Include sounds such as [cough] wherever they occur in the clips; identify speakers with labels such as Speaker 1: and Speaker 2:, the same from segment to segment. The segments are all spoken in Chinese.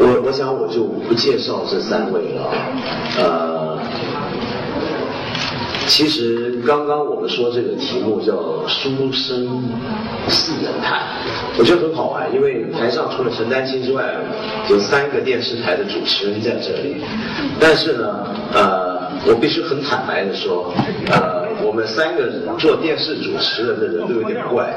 Speaker 1: 我我想我就不介绍这三位了，呃，其实刚刚我们说这个题目叫“书生四人谈”，我觉得很好玩，因为台上除了陈丹青之外，有三个电视台的主持人在这里，但是呢，呃，我必须很坦白的说，呃。我们三个做电视主持人的人都有点怪，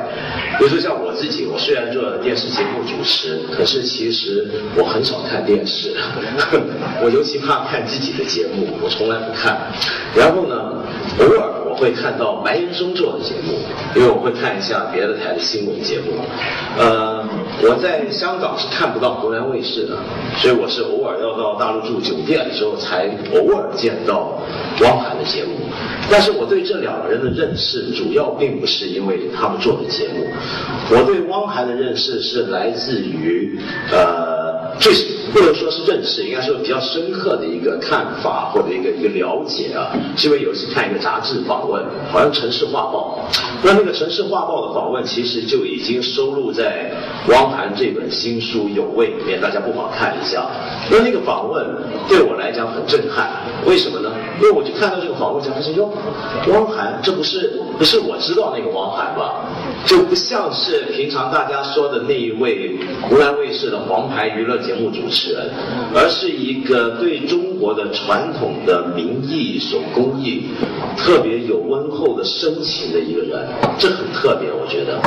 Speaker 1: 比如说像我自己，我虽然做电视节目主持，可是其实我很少看电视，[laughs] 我尤其怕看自己的节目，我从来不看。然后呢，偶尔会看到白岩松做的节目，因为我会看一下别的台的新闻节目。呃，我在香港是看不到湖南卫视的，所以我是偶尔要到大陆住酒店的时候才偶尔见到汪涵的节目。但是我对这两个人的认识，主要并不是因为他们做的节目。我对汪涵的认识是来自于，呃，最不能说是认识，应该说比较深刻的一个看法或者一个一个了解啊。是因为有一次看一个杂志访问，好像《城市画报》，那那个《城市画报》的访问其实就已经收录在汪涵这本新书《有味》里面，大家不妨看一下。那那个访问对我来讲很震撼，为什么呢？因为我就看到这个访问，才发现哟，汪涵，这不是不是我知道那个汪涵吧？就不像是平常大家说的那一位湖南卫视的黄牌娱乐节目主持人，而是一个对中国的传统的民艺手工艺特别有温厚的深情的一个人，这很特别，我觉得。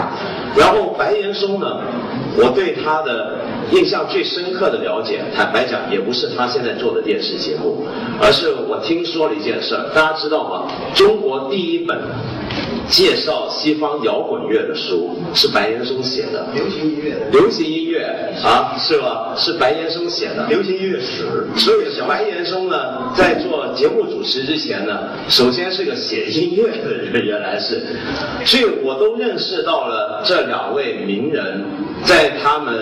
Speaker 1: 然后白岩松呢，我对他的印象最深刻的了解，坦白讲，也不是他现在做的电视节目，而是我听说了一件事儿，大家知道吗？中国第一本。介绍西方摇滚乐的书是白岩松写的，
Speaker 2: 流行音乐，
Speaker 1: 流行音乐啊，是吧？是白岩松写的
Speaker 2: 流行音乐史。
Speaker 1: 所以小白岩松呢，在做节目主持之前呢，首先是个写音乐的人，原来是，所以我都认识到了这两位名人，在他们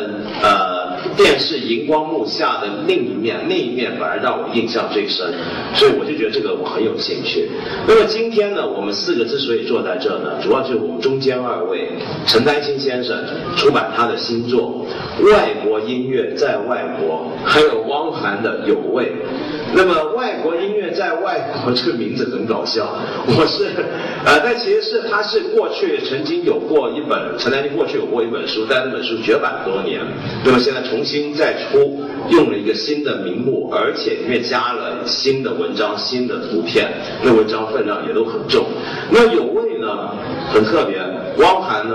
Speaker 1: 呃。电视荧光幕下的另一面，那一面反而让我印象最深，所以我就觉得这个我很有兴趣。那么今天呢，我们四个之所以坐在这呢，主要就是我们中间二位陈丹青先生出版他的新作《外国音乐在外国》，还有汪涵的《有味》。那么外国音乐在外国这个名字很搞笑，[laughs] 我是呃，但其实是他是过去曾经有过一本陈丹青过去有过一本书，但那本书绝版多年，那么现在重新再出，用了一个新的名目，而且里面加了新的文章、新的图片，那文章分量也都很重。那有味呢，很特别，汪涵呢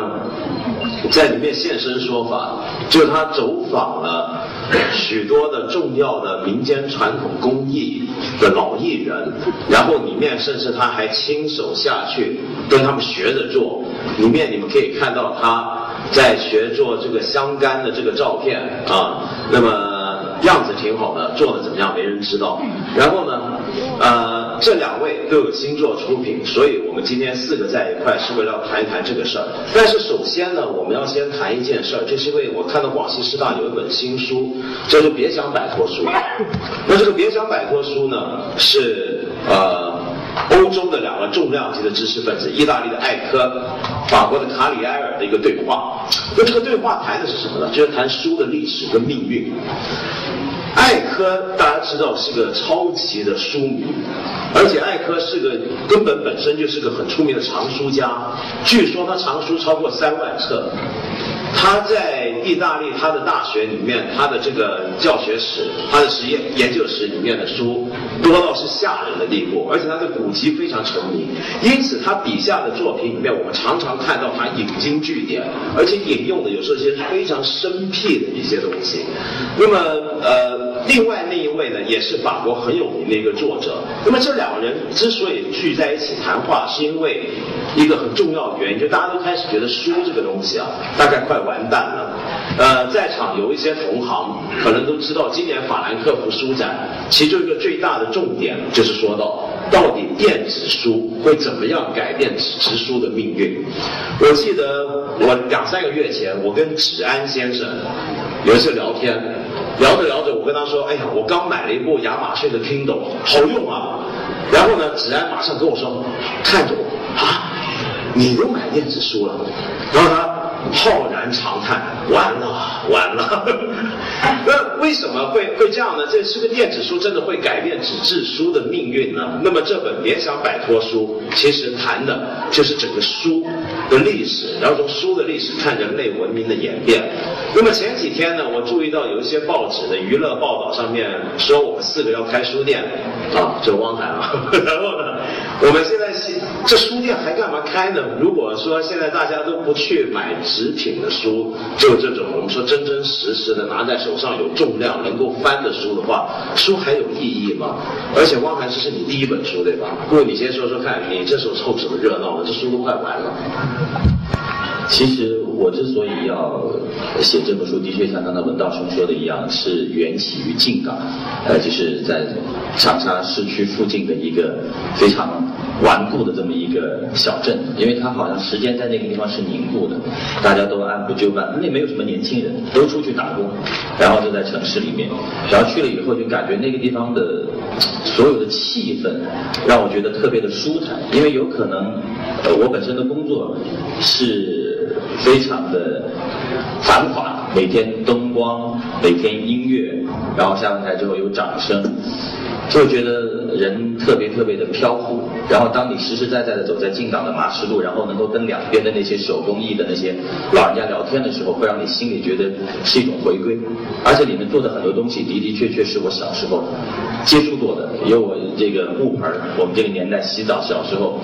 Speaker 1: 在里面现身说法，就是他走访了。许多的重要的民间传统工艺的老艺人，然后里面甚至他还亲手下去跟他们学着做。里面你们可以看到他在学做这个香干的这个照片啊，那么。样子挺好的，做的怎么样没人知道。然后呢，呃，这两位都有新作出品，所以我们今天四个在一块是为了谈一谈这个事儿。但是首先呢，我们要先谈一件事儿，就是因为我看到广西师大有一本新书，叫做《别想摆脱书》。[laughs] 那这个《别想摆脱书》呢，是呃。欧洲的两个重量级的知识分子，意大利的艾科，法国的卡里埃尔的一个对话。那这个对话谈的是什么呢？就是谈书的历史跟命运。艾科大家知道是个超级的书迷，而且艾科是个根本本身就是个很出名的藏书家，据说他藏书超过三万册。他在意大利，他的大学里面，他的这个教学室，他的实验研究室里面的书多到是吓人的地步，而且他的古籍非常沉迷，因此他笔下的作品里面，我们常常看到他引经据典，而且引用的有时候些非常生僻的一些东西。那么，呃，另外那一位呢，也是法国很有名的一个作者。那么这两个人之所以聚在一起谈话，是因为一个很重要的原因，就大家都开始觉得书这个东西啊，大概快。完蛋了，呃，在场有一些同行可能都知道，今年法兰克福书展其中一个最大的重点就是说到，到底电子书会怎么样改变纸质书的命运？我记得我两三个月前，我跟芷安先生有一次聊天，聊着聊着，我跟他说：“哎呀，我刚买了一部亚马逊的 Kindle，好用啊。”然后呢，芷安马上跟我说：“看着我啊。”你都买电子书了，然后他。浩然长叹，完了完了。[laughs] 那为什么会会这样呢？这是个电子书，真的会改变纸质书的命运呢？那么这本《别想摆脱书》，其实谈的就是整个书的历史，然后从书的历史看人类文明的演变。那么前几天呢，我注意到有一些报纸的娱乐报道上面说我们四个要开书店啊，这汪涵啊，[laughs] 然后呢，我们现在这书店还干嘛开呢？如果说现在大家都不去买。纸品的书，就这种我们说真真实实的拿在手上有重量、能够翻的书的话，书还有意义吗？而且汪涵这是你第一本书对吧？不过你先说说看，你这时候凑什么热闹呢？这书都快完了。
Speaker 2: 其实我之所以要写这本书，的确像刚才文道兄说的一样，是缘起于靖港，呃，就是在长沙市区附近的一个非常。顽固的这么一个小镇，因为它好像时间在那个地方是凝固的，大家都按部就班，那没有什么年轻人，都出去打工，然后就在城市里面，然后去了以后就感觉那个地方的所有的气氛让我觉得特别的舒坦，因为有可能呃我本身的工作是非常的繁华，每天灯光，每天音乐，然后下完台之后有掌声。就觉得人特别特别的飘忽，然后当你实实在在的走在进港的马石路，然后能够跟两边的那些手工艺的那些老人家聊天的时候，会让你心里觉得是一种回归，而且里面做的很多东西的的确确是我小时候接触过的，有我这个木盆我们这个年代洗澡，小时候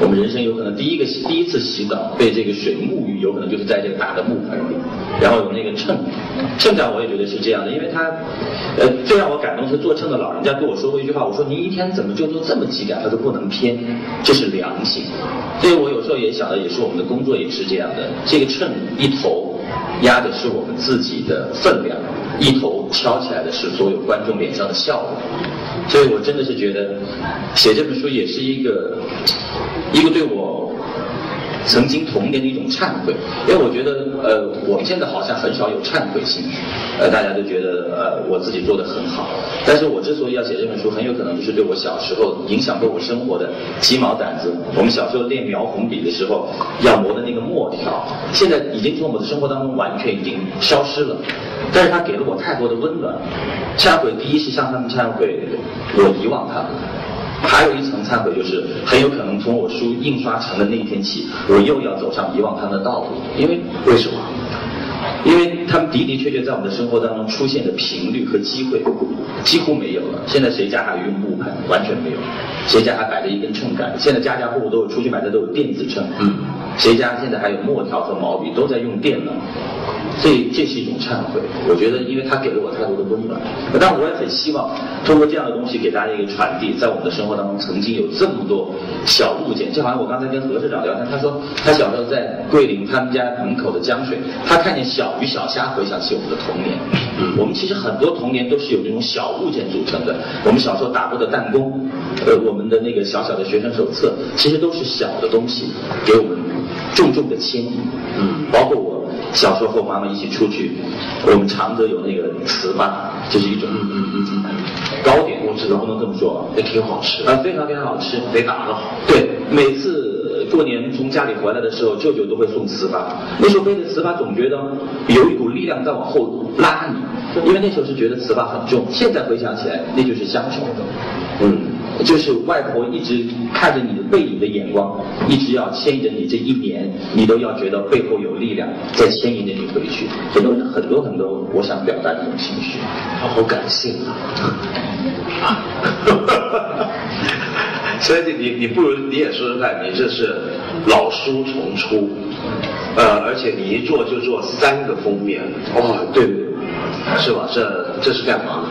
Speaker 2: 我们人生有可能第一个第一次洗澡被这个水沐浴，有可能就是在这个大的木盆里，然后有那个秤，秤长我也觉得是这样的，因为他呃最让我感动是做秤的老人家跟我。说过一句话，我说您一天怎么就做这么几点？他都不能偏，这是良心。所以我有时候也想的，也是我们的工作也是这样的。这个秤一头压的是我们自己的分量，一头敲起来的是所有观众脸上的笑容。所以我真的是觉得写这本书也是一个一个对我。曾经童年的一种忏悔，因为我觉得，呃，我们现在好像很少有忏悔心，呃，大家都觉得，呃，我自己做的很好。但是我之所以要写这本书，很有可能就是对我小时候影响过我生活的鸡毛掸子。我们小时候练描红笔的时候，要磨的那个墨条，现在已经从我们的生活当中完全已经消失了。但是它给了我太多的温暖。忏悔，第一是向他们忏悔，我遗忘他们。还有一层忏悔，就是很有可能从我书印刷成的那一天起，我又要走上遗忘他们的道路。因为为什么？因为他们的的确确在我们的生活当中出现的频率和机会几乎没有了。现在谁家还用木盆？完全没有。谁家还摆着一根秤杆？现在家家户户都有，出去买的都有电子秤。嗯。谁家现在还有墨条和毛笔？都在用电脑。所以这是一种忏悔，我觉得，因为它给了我太多的温暖。但我也很希望通过这样的东西给大家一个传递，在我们的生活当中，曾经有这么多小物件，就好像我刚才跟何社长聊天，他说他小时候在桂林他们家门口的江水，他看见小鱼小虾，回想起我们的童年。我们其实很多童年都是由这种小物件组成的。我们小时候打过的弹弓，呃，我们的那个小小的学生手册，其实都是小的东西，给我们重重的牵引。嗯，包括我。小时候和我妈妈一起出去，我们常德有那个糍粑，就是一种糕点，我知道不能这么说，
Speaker 1: 也挺好吃
Speaker 2: 啊，非常非常好吃，
Speaker 1: 得打得好。
Speaker 2: 对，每次过年从家里回来的时候，舅舅都会送糍粑。那时候背着糍粑，总觉得有一股力量在往后拉你，因为那时候是觉得糍粑很重。现在回想起来，那就是乡愁。嗯。就是外婆一直看着你的背影的眼光，一直要牵引着你这一年，你都要觉得背后有力量在牵引着你回去。很多很多很多，我想表达这种情绪，
Speaker 1: 他好感性啊！所以你你不如你也说说看，你这是老书重出，呃，而且你一做就做三个封面，哦，对对，是吧？这这是干嘛？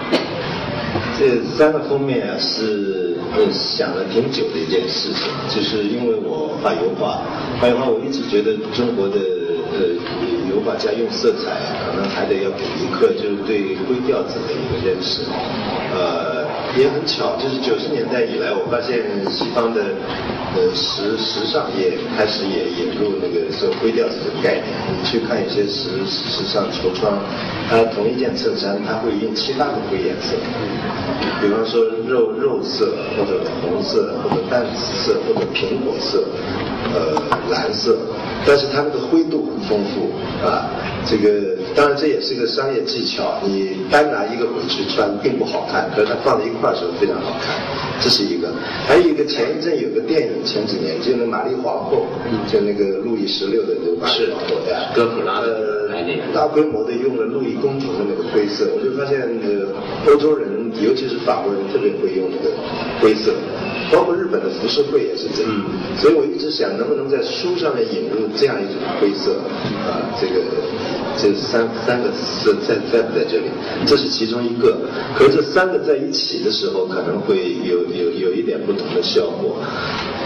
Speaker 3: 这三个封面啊是。呃，想了挺久的一件事情，就是因为我画油画，画油画我一直觉得中国的呃油画家用色彩，可能还得要给游客，就是对灰调子的一个认识。呃，也很巧，就是九十年代以来，我发现西方的呃时时尚也开始也引入那个说灰调子的概念。你去看一些时时尚橱窗，它同一件衬衫，它会用七八个灰颜色。比方说肉肉色或者红色或者淡紫色或者苹果色，呃蓝色，但是它那个灰度很丰富啊。这个当然这也是一个商业技巧，你单拿一个回去穿并不好看，可是它放在一块儿时候非常好看，这是一个。还有一个前一阵有个电影，前几年就那玛丽皇后，就那个路易十六的那个玛丽皇后呀，
Speaker 1: 哥普拉的
Speaker 3: 大规模的用了路易公主的那个灰色，我就发现呃欧洲人，尤其是法国人特别会用那个灰色。包括日本的浮世绘也是这样，所以我一直想能不能在书上面引入这样一种灰色啊，这个这三三个色在在不在这里？这是其中一个，可是这三个在一起的时候可能会有有有一点不同的效果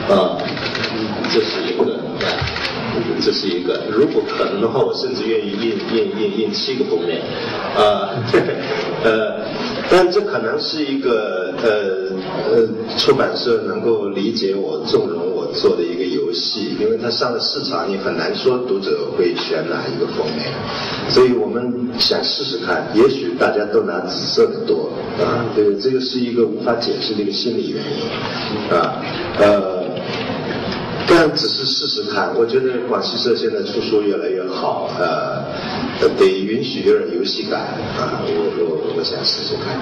Speaker 3: 啊，这是一个。这是一个，如果可能的话，我甚至愿意印印印印七个封面，啊，[laughs] 呃，但这可能是一个呃呃出版社能够理解我、纵容我做的一个游戏，因为它上了市场，你很难说读者会选哪一个封面，所以我们想试试看，也许大家都拿紫色的多啊，这个这个是一个无法解释的一个心理原因，啊，呃。但只是试试看，我觉得广西社现在出书越来越好，呃，得允许有点游戏感啊，我我我想试试看。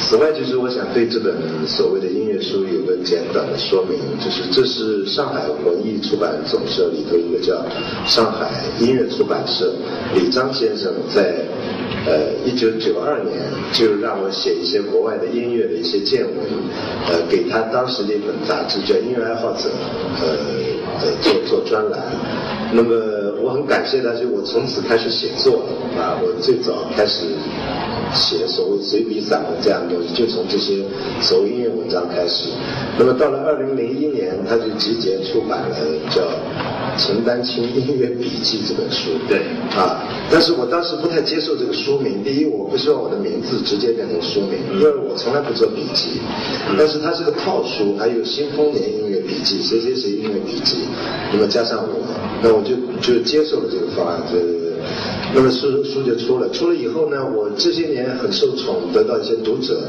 Speaker 3: 此外，就是我想对这本所谓的音乐书有个简短的说明，就是这是上海文艺出版总社里头一个叫上海音乐出版社李章先生在。呃，一九九二年就让我写一些国外的音乐的一些见闻，呃，给他当时的一本杂志叫《音乐爱好者》，呃做做专栏。那么我很感谢他，就我从此开始写作啊，我最早开始写所谓随笔散文这样的东西，就从这些所谓音乐文章开始。那么到了二零零一年，他就集结出版了叫。陈丹青音乐笔记这本书，
Speaker 1: 对，
Speaker 3: 啊，但是我当时不太接受这个书名。第一，我不希望我的名字直接变成书名，因为我从来不做笔记。但是它是个套书，还有新丰年音乐笔记，谁谁谁音乐笔记，那么加上我，那我就就接受了这个方案。这。那么书书就出了，出了以后呢，我这些年很受宠，得到一些读者，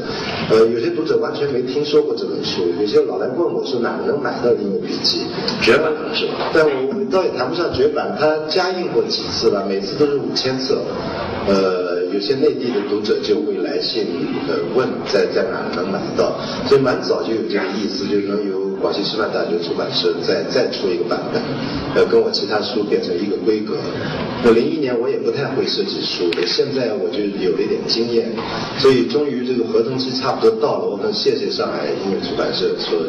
Speaker 3: 呃，有些读者完全没听说过这本书，有些老来问我说哪能买到英文笔记，
Speaker 1: 绝版是吧？
Speaker 3: 但我倒也谈不上绝版，它加印过几次了，每次都是五千册，呃，有些内地的读者就会来信呃问在在哪能买到，所以蛮早就有这个意思，就是能有广西师范大学出版社再再出一个版本，呃，跟我其他书变成一个规格。那零一年我也不太会设计书，现在我就有了一点经验，所以终于这个合同期差不多到了，我很谢谢上海音乐出版社说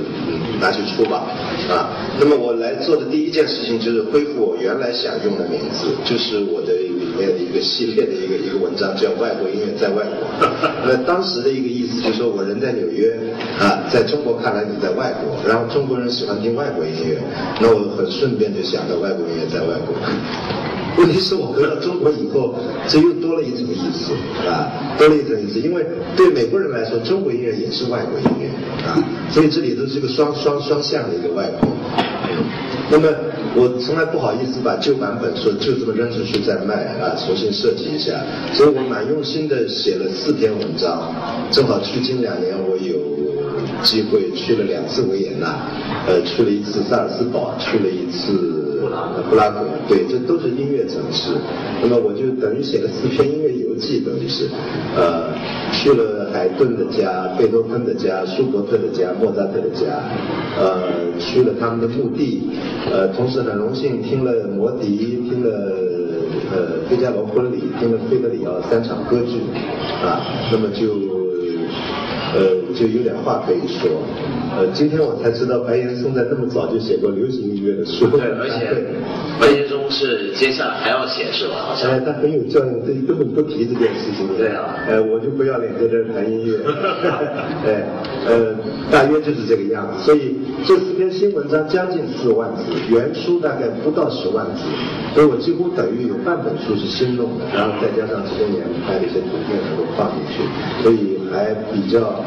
Speaker 3: 拿去出吧，啊，那么我来做的第一件事情就是恢复我原来想用的名字，就是我的面的一个系列的一个一个文章叫《外国音乐在外国》，[laughs] 那当时的一个意思就是说我人在纽约啊，在中国看来你在外国，然后中国人喜欢听外国音乐，那我很顺便就想到外国音乐在外国。[laughs] 问题是我回到中国以后，这又多了一层意思啊，多了一层意思。因为对美国人来说，中国音乐也是外国音乐啊，所以这里头是个双双双向的一个外国。那么我从来不好意思把旧版本说就这么扔出去再卖啊，重新设计一下。所以我蛮用心的写了四篇文章，正好去近两年我有机会去了两次维也纳，呃，去了一次萨尔斯堡，去了一次。布拉格，对，这都是音乐城市。那么我就等于写了四篇音乐游记，等于是，呃，去了海顿的家、贝多芬的家、舒伯特的家、莫扎特的家，呃，去了他们的墓地，呃，同时很荣幸听了摩笛，听了呃《费加罗婚礼》，听了费德里奥三场歌剧，啊，那么就呃就有点话可以说。呃，今天我才知道白岩松在那么早就写过流行音乐的书。
Speaker 1: 对，而且 [laughs] 白岩松是接下来还要写是吧？好像。
Speaker 3: 哎，他很有教养，对，根本不提这件事情。
Speaker 1: 对啊。
Speaker 3: 呃，我就不要脸在这谈音乐。[laughs] 哎，呃，大约就是这个样子。所以这四篇新文章将近四万字，原书大概不到十万字，所以我几乎等于有半本书是新弄的，然后再加上这些年拍的一些图片能够放进去，所以还比较。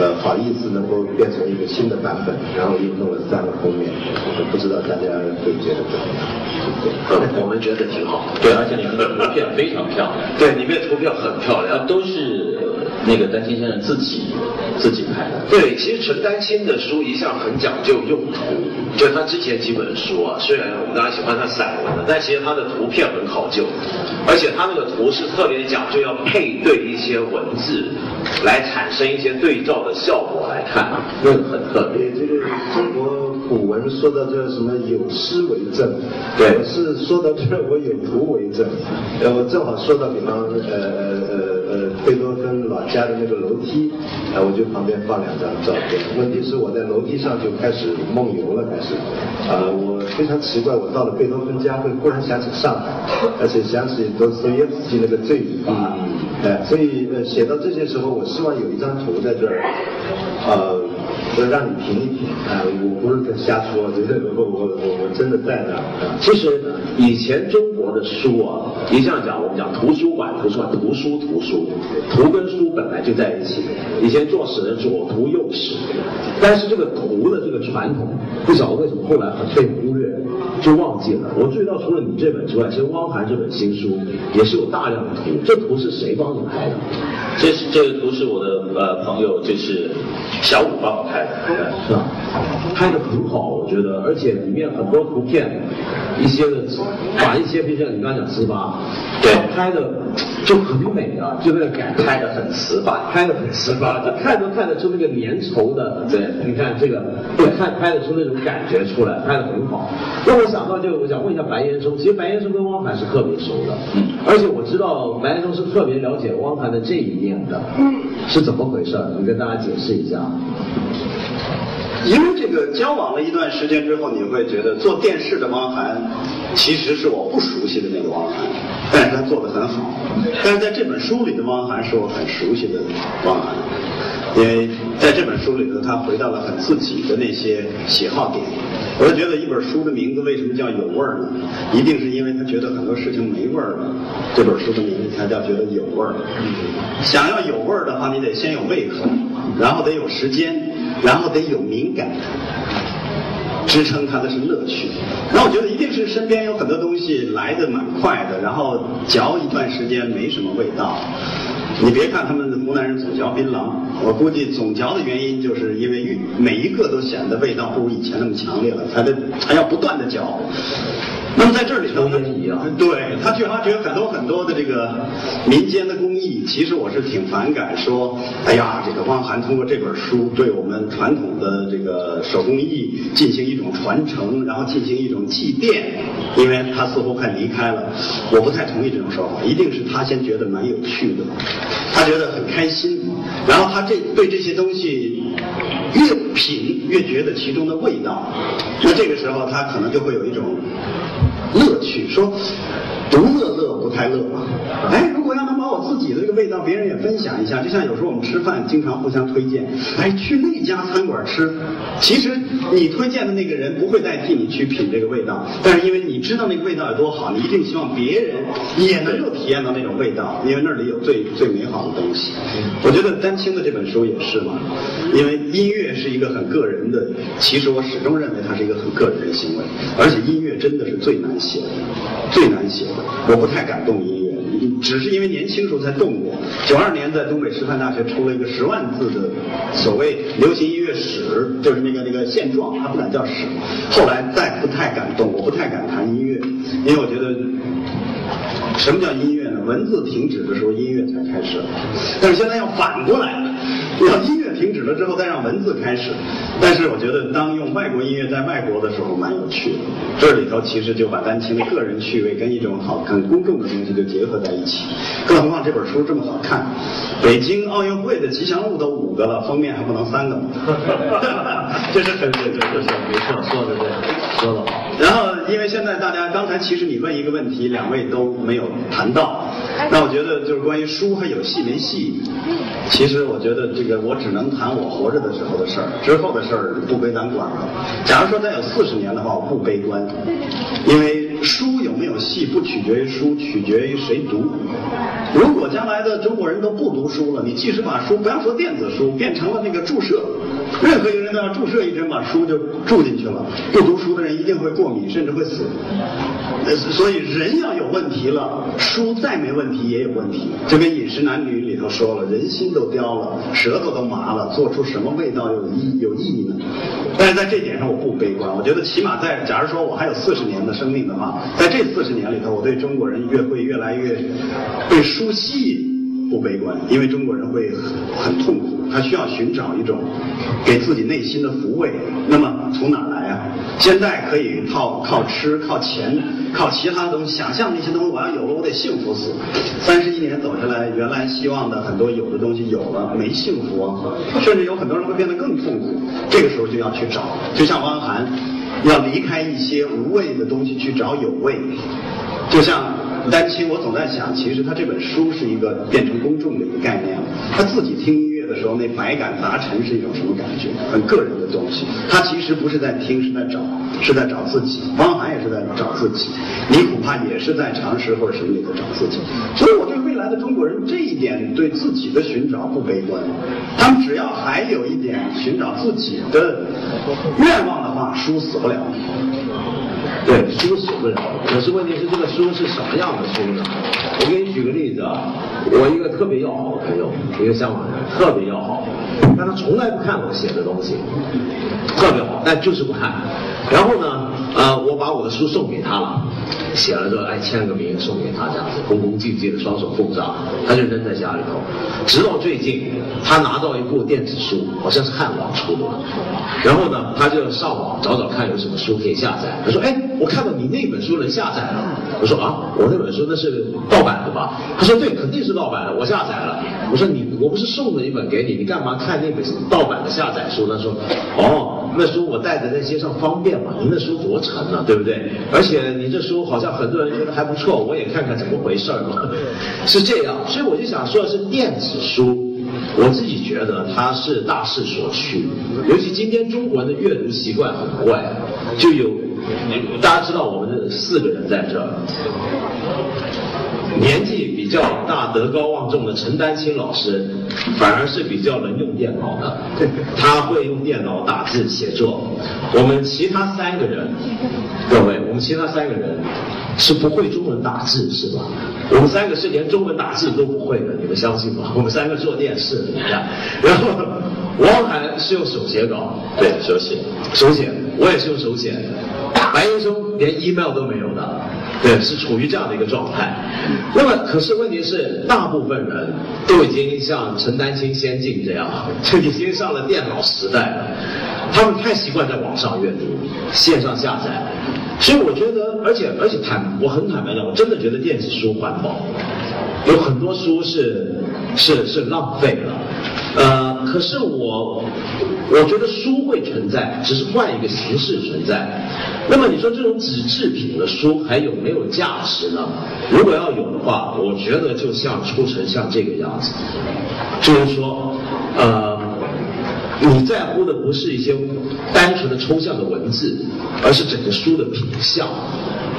Speaker 3: 呃，好意思能够变成一个新的版本，然后又弄了三个封面，我不知道大家会觉得怎么
Speaker 1: 样？我们觉得挺好。
Speaker 2: 对，而且里面的图片非常漂亮。
Speaker 1: 对，里面图片很漂亮，
Speaker 2: 都是那个丹青先生自己自己拍的。
Speaker 1: 对，其实陈丹青的书一向很讲究用途，就他之前几本书啊，虽然我们大家喜欢他散文的，但其实他的图片很考究，而且他那个图是特别讲究要配对一些文字，来产生一些对照的效果来看，那个很特别。
Speaker 3: 这个中国古文说到这什么有诗为证，
Speaker 1: 对。
Speaker 3: 我是说到这我有图为证，呃，我正好说到比方呃呃呃贝多芬老家的那个楼梯，啊、我就旁边放两张照片。问题是我在楼梯上就开始梦游了，开始，啊、我非常奇怪，我到了贝多芬家会忽然想起上海，而且想起多斯托耶夫斯基那个罪与罚，哎、所以呃写到这些时候，我希望有一张图在这儿，呃。我让你评一评，啊、我不是在瞎说，我我我我真的在那儿。
Speaker 1: 其实以前中国的书啊，一向讲，我们讲图书馆、图书馆、图书、图书，图跟书本来就在一起。以前做史的左图右史，但是这个图的这个传统，不晓得为什么后来很被忽略，就忘记了。我注意到除了你这本之外，其实汪涵这本新书也是有大量的图。这图是谁帮你拍的？
Speaker 2: 这是这个图是我的呃朋友，就是小五帮我拍的。
Speaker 1: 是吧？拍的很好，我觉得，而且里面很多图片，一些的把一些，比如像你刚才讲糍粑，
Speaker 2: 对
Speaker 1: 拍的就很美啊，就那个感，
Speaker 2: 拍的很糍粑，
Speaker 1: 拍的很糍粑，就看都看得出那个粘稠的，对，你看这个，对，看拍得出那种感觉出来，拍的很好。那我想到就我想问一下白岩松，其实白岩松跟汪涵是特别熟的，
Speaker 2: 嗯
Speaker 1: 而且我知道白岩松是特别了解汪涵的这一面的，嗯是怎么回事儿？你跟大家解释一下。
Speaker 4: 因为这个交往了一段时间之后，你会觉得做电视的汪涵其实是我不熟悉的那个汪涵，但是他做的很好。但是在这本书里的汪涵是我很熟悉的汪涵，因为在这本书里头，他回到了很自己的那些喜好点。我就觉得一本书的名字为什么叫有味儿呢？一定是因为他觉得很多事情没味儿了，这本书的名字才叫觉得有味儿。想要有味儿的话，你得先有胃口，然后得有时间，然后得有敏感。支撑它的是乐趣。那我觉得一定是身边有很多东西来的蛮快的，然后嚼一段时间没什么味道。你别看他们湖南人总嚼槟榔，我估计总嚼的原因就是因为每一个都显得味道不如以前那么强烈了，才得还要不断的嚼。那么在这里头呢，对他去发掘很多很多的这个民间的工艺，其实我是挺反感说，哎呀，这个汪涵通过这本书对我们传统的这个手工艺进行一种传承，然后进行一种祭奠，因为他似乎快离开了，我不太同意这种说法，一定是他先觉得蛮有趣的，他觉得很开心，然后他这对这些东西越品越觉得其中的味道，那这个时候他可能就会有一种。乐趣，说独乐乐不太乐嘛。哎，自己的这个味道，别人也分享一下，就像有时候我们吃饭经常互相推荐，哎，去那家餐馆吃，其实你推荐的那个人不会代替你去品这个味道，但是因为你知道那个味道有多好，你一定希望别人也能够体验到那种味道，因为那里有最最美好的东西。我觉得丹青的这本书也是嘛，因为音乐是一个很个人的，其实我始终认为它是一个很个人的行为，而且音乐真的是最难写的，最难写的，我不太敢动音乐。只是因为年轻时候才动过。九二年在东北师范大学出了一个十万字的所谓流行音乐史，就是那个那个现状，还不敢叫史。后来再不太敢动，我不太敢谈音乐，因为我觉得什么叫音乐呢？文字停止的时候，音乐才开始。但是现在要反过来，要音乐停止了之后，再让文字开始。但是我觉得，当用外国音乐在外国的时候，蛮有趣的。这里头其实就把丹青的个人趣味跟一种好看公众的东西就结合在一起。更何况这本书这么好看，北京奥运会的吉祥物都五个了，封面还不能三个吗？[laughs] 这是很
Speaker 1: 对对对对，没错，说的对，说的好。
Speaker 4: 然后，因为现在大家刚才其实你问一个问题，两位都没有谈到，那我觉得就是关于书还有戏没戏。其实我觉得这个我只能谈我活着的时候的事儿，之后的事儿不归咱管了。假如说再有四十年的话，我不悲观，因为书有没有戏不取决于书，取决于谁读。如果将来的中国人都不读书了，你即使把书不要说电子书变成了那个注释，[laughs] 任何一个人都要注射一针，把书就注进去了。不读书的人一定会过敏，甚至会死。所以人要有问题了，书再没问题也有问题。就跟《饮食男女》里头说了，人心都刁了，舌头都麻了，做出什么味道有意有意义呢？但是在这点上我不悲观，我觉得起码在假如说我还有四十年的生命的话，在这四十年里头，我对中国人越会越来越被书吸引。不悲观，因为中国人会很很痛苦，他需要寻找一种给自己内心的抚慰。那么从哪儿来啊？现在可以靠靠吃、靠钱、靠其他东西，想象那些东西，我要有了，我得幸福死。三十一年走下来，原来希望的很多有的东西有了，没幸福啊，甚至有很多人会变得更痛苦。这个时候就要去找，就像汪涵，要离开一些无谓的东西去找有味，就像。丹青，我总在想，其实他这本书是一个变成公众的一个概念。他自己听乐的时候，那百感杂陈是一种什么感觉？很个人的东西。他其实不是在听，是在找，是在找自己。汪涵也是在找自己，你恐怕也是在常识或者什么里头找自己。所以我对未来的中国人这一点对自己的寻找不悲观。他们只要还有一点寻找自己的愿望的话，书死不了。
Speaker 1: 对，书写不了。可是问题是，这个书是什么样的书呢？我给你举个例子啊，我一个特别要好的朋友，一个香港人，特别要好，但他从来不看我写的东西，特别好，但就是不看。然后呢，呃，我把我的书送给他了，写了之后，哎，签个名送给他，这样子，恭恭敬敬的，双手奉上，他就扔在家里头。直到最近，他拿到一部电子书，好像是汉网出的，然后呢，他就上网找找看有什么书可以下载。他说，哎，我看到你那本书能下载了。我说啊，我那本书那是盗版的吧？他说对，肯定是盗版的，我下载了。我说你，我不是送了一本给你，你干嘛看那本盗版的下载书？他说，哦，那书我带着在街上方便嘛，你那书多沉啊，对不对？而且你这书好像很多人觉得还不错，我也看看怎么回事儿嘛，是这样。所以我就想说的是电子书。我自己觉得它是大势所趋，尤其今天中国人的阅读习惯很怪，就有大家知道我们这四个人在这儿，年纪比较大、德高望重的陈丹青老师，反而是比较能用电脑的，[laughs] 他会用电脑打字写作。我们其他三个人，各位，我们其他三个人是不会中文打字是吧？我们三个是连中文打字都不会的，你们相信吗？[laughs] 我们三个做电视然后汪涵是用手写稿，对手写，手写，我也是用手写，白岩松连 email 都没有的，对，是处于这样的一个状态。那么，可是问题是，大部分人都已经像陈丹青先进这样，[laughs] 就已经上了电脑时代了，他们太习惯在网上阅读，线上下载。所以我觉得，而且而且坦，我很坦白的，我真的觉得电子书环保，有很多书是是是浪费了，呃，可是我我觉得书会存在，只是换一个形式存在。那么你说这种纸制品的书还有没有价值呢？如果要有的话，我觉得就像出成像这个样子，就是说，呃。你在乎的不是一些单纯的抽象的文字，而是整个书的品相，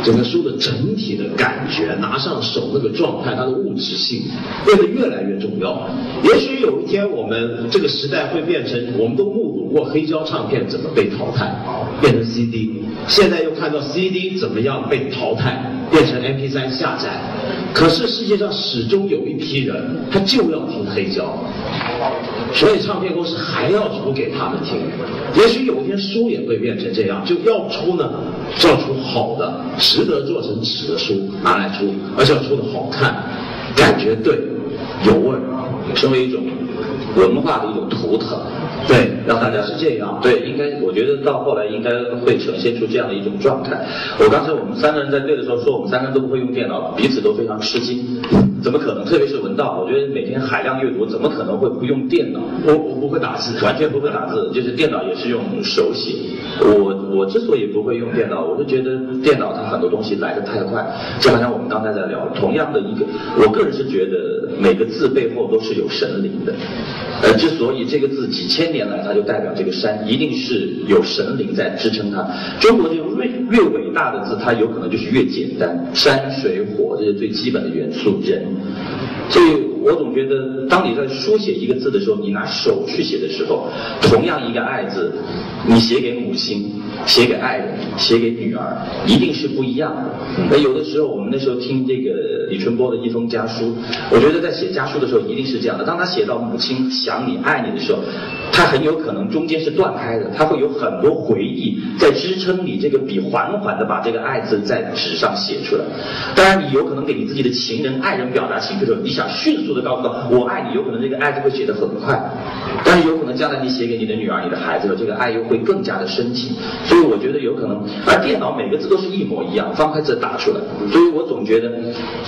Speaker 1: 整个书的整体的感觉，拿上手那个状态，它的物质性变得越来越重要。也许有一天我们这个时代会变成，我们都目睹过黑胶唱片怎么被淘汰，变成 CD，现在又看到 CD 怎么样被淘汰，变成 MP3 下载。可是世界上始终有一批人，他就要听黑胶。所以唱片公司还要出给他们听，也许有一天书也会变成这样，就要出呢，就要出好的，值得做成纸的书拿来出，而且要出的好看，感觉对，有味儿，成为一种文化的一种图腾。对，让大家是这样。
Speaker 2: 对，应该我觉得到后来应该会呈现出这样的一种状态。我刚才我们三个人在对的时候说，我们三个人都不会用电脑，彼此都非常吃惊。怎么可能？特别是文道，我觉得每天海量阅读，怎么可能会不用电脑？
Speaker 1: 我我不会打字，
Speaker 2: 完全不会打字，就是电脑也是用手写。我我之所以不会用电脑，我是觉得电脑它很多东西来的太快。就好像我们刚才在聊，同样的一个，我个人是觉得每个字背后都是有神灵的。呃，之所以这个字几千年来它就代表这个山，一定是有神灵在支撑它。中国就越越伟大的字，它有可能就是越简单，山水火这些最基本的元素，人。所以我总觉得，当你在书写一个字的时候，你拿手去写的时候，同样一个爱字，你写给母亲，写给爱人，写给女儿，一定是不一样的。那有的时候，我们那时候听这个李春波的一封家书，我觉得在写家书的时候一定是这样的。当他写到母亲想你、爱你的时候，他很有可能中间是断开的，他会有很多回忆在支撑你这个笔缓缓的把这个爱字在纸上写出来。当然，你有可能给你自己的情人、爱人表达情绪的时候，你想迅速的告诉他我爱有可能这个爱就会写得很快，但是有可能将来你写给你的女儿、你的孩子这个爱又会更加的深情。所以我觉得有可能，而电脑每个字都是一模一样，方块字打出来，所以我总觉得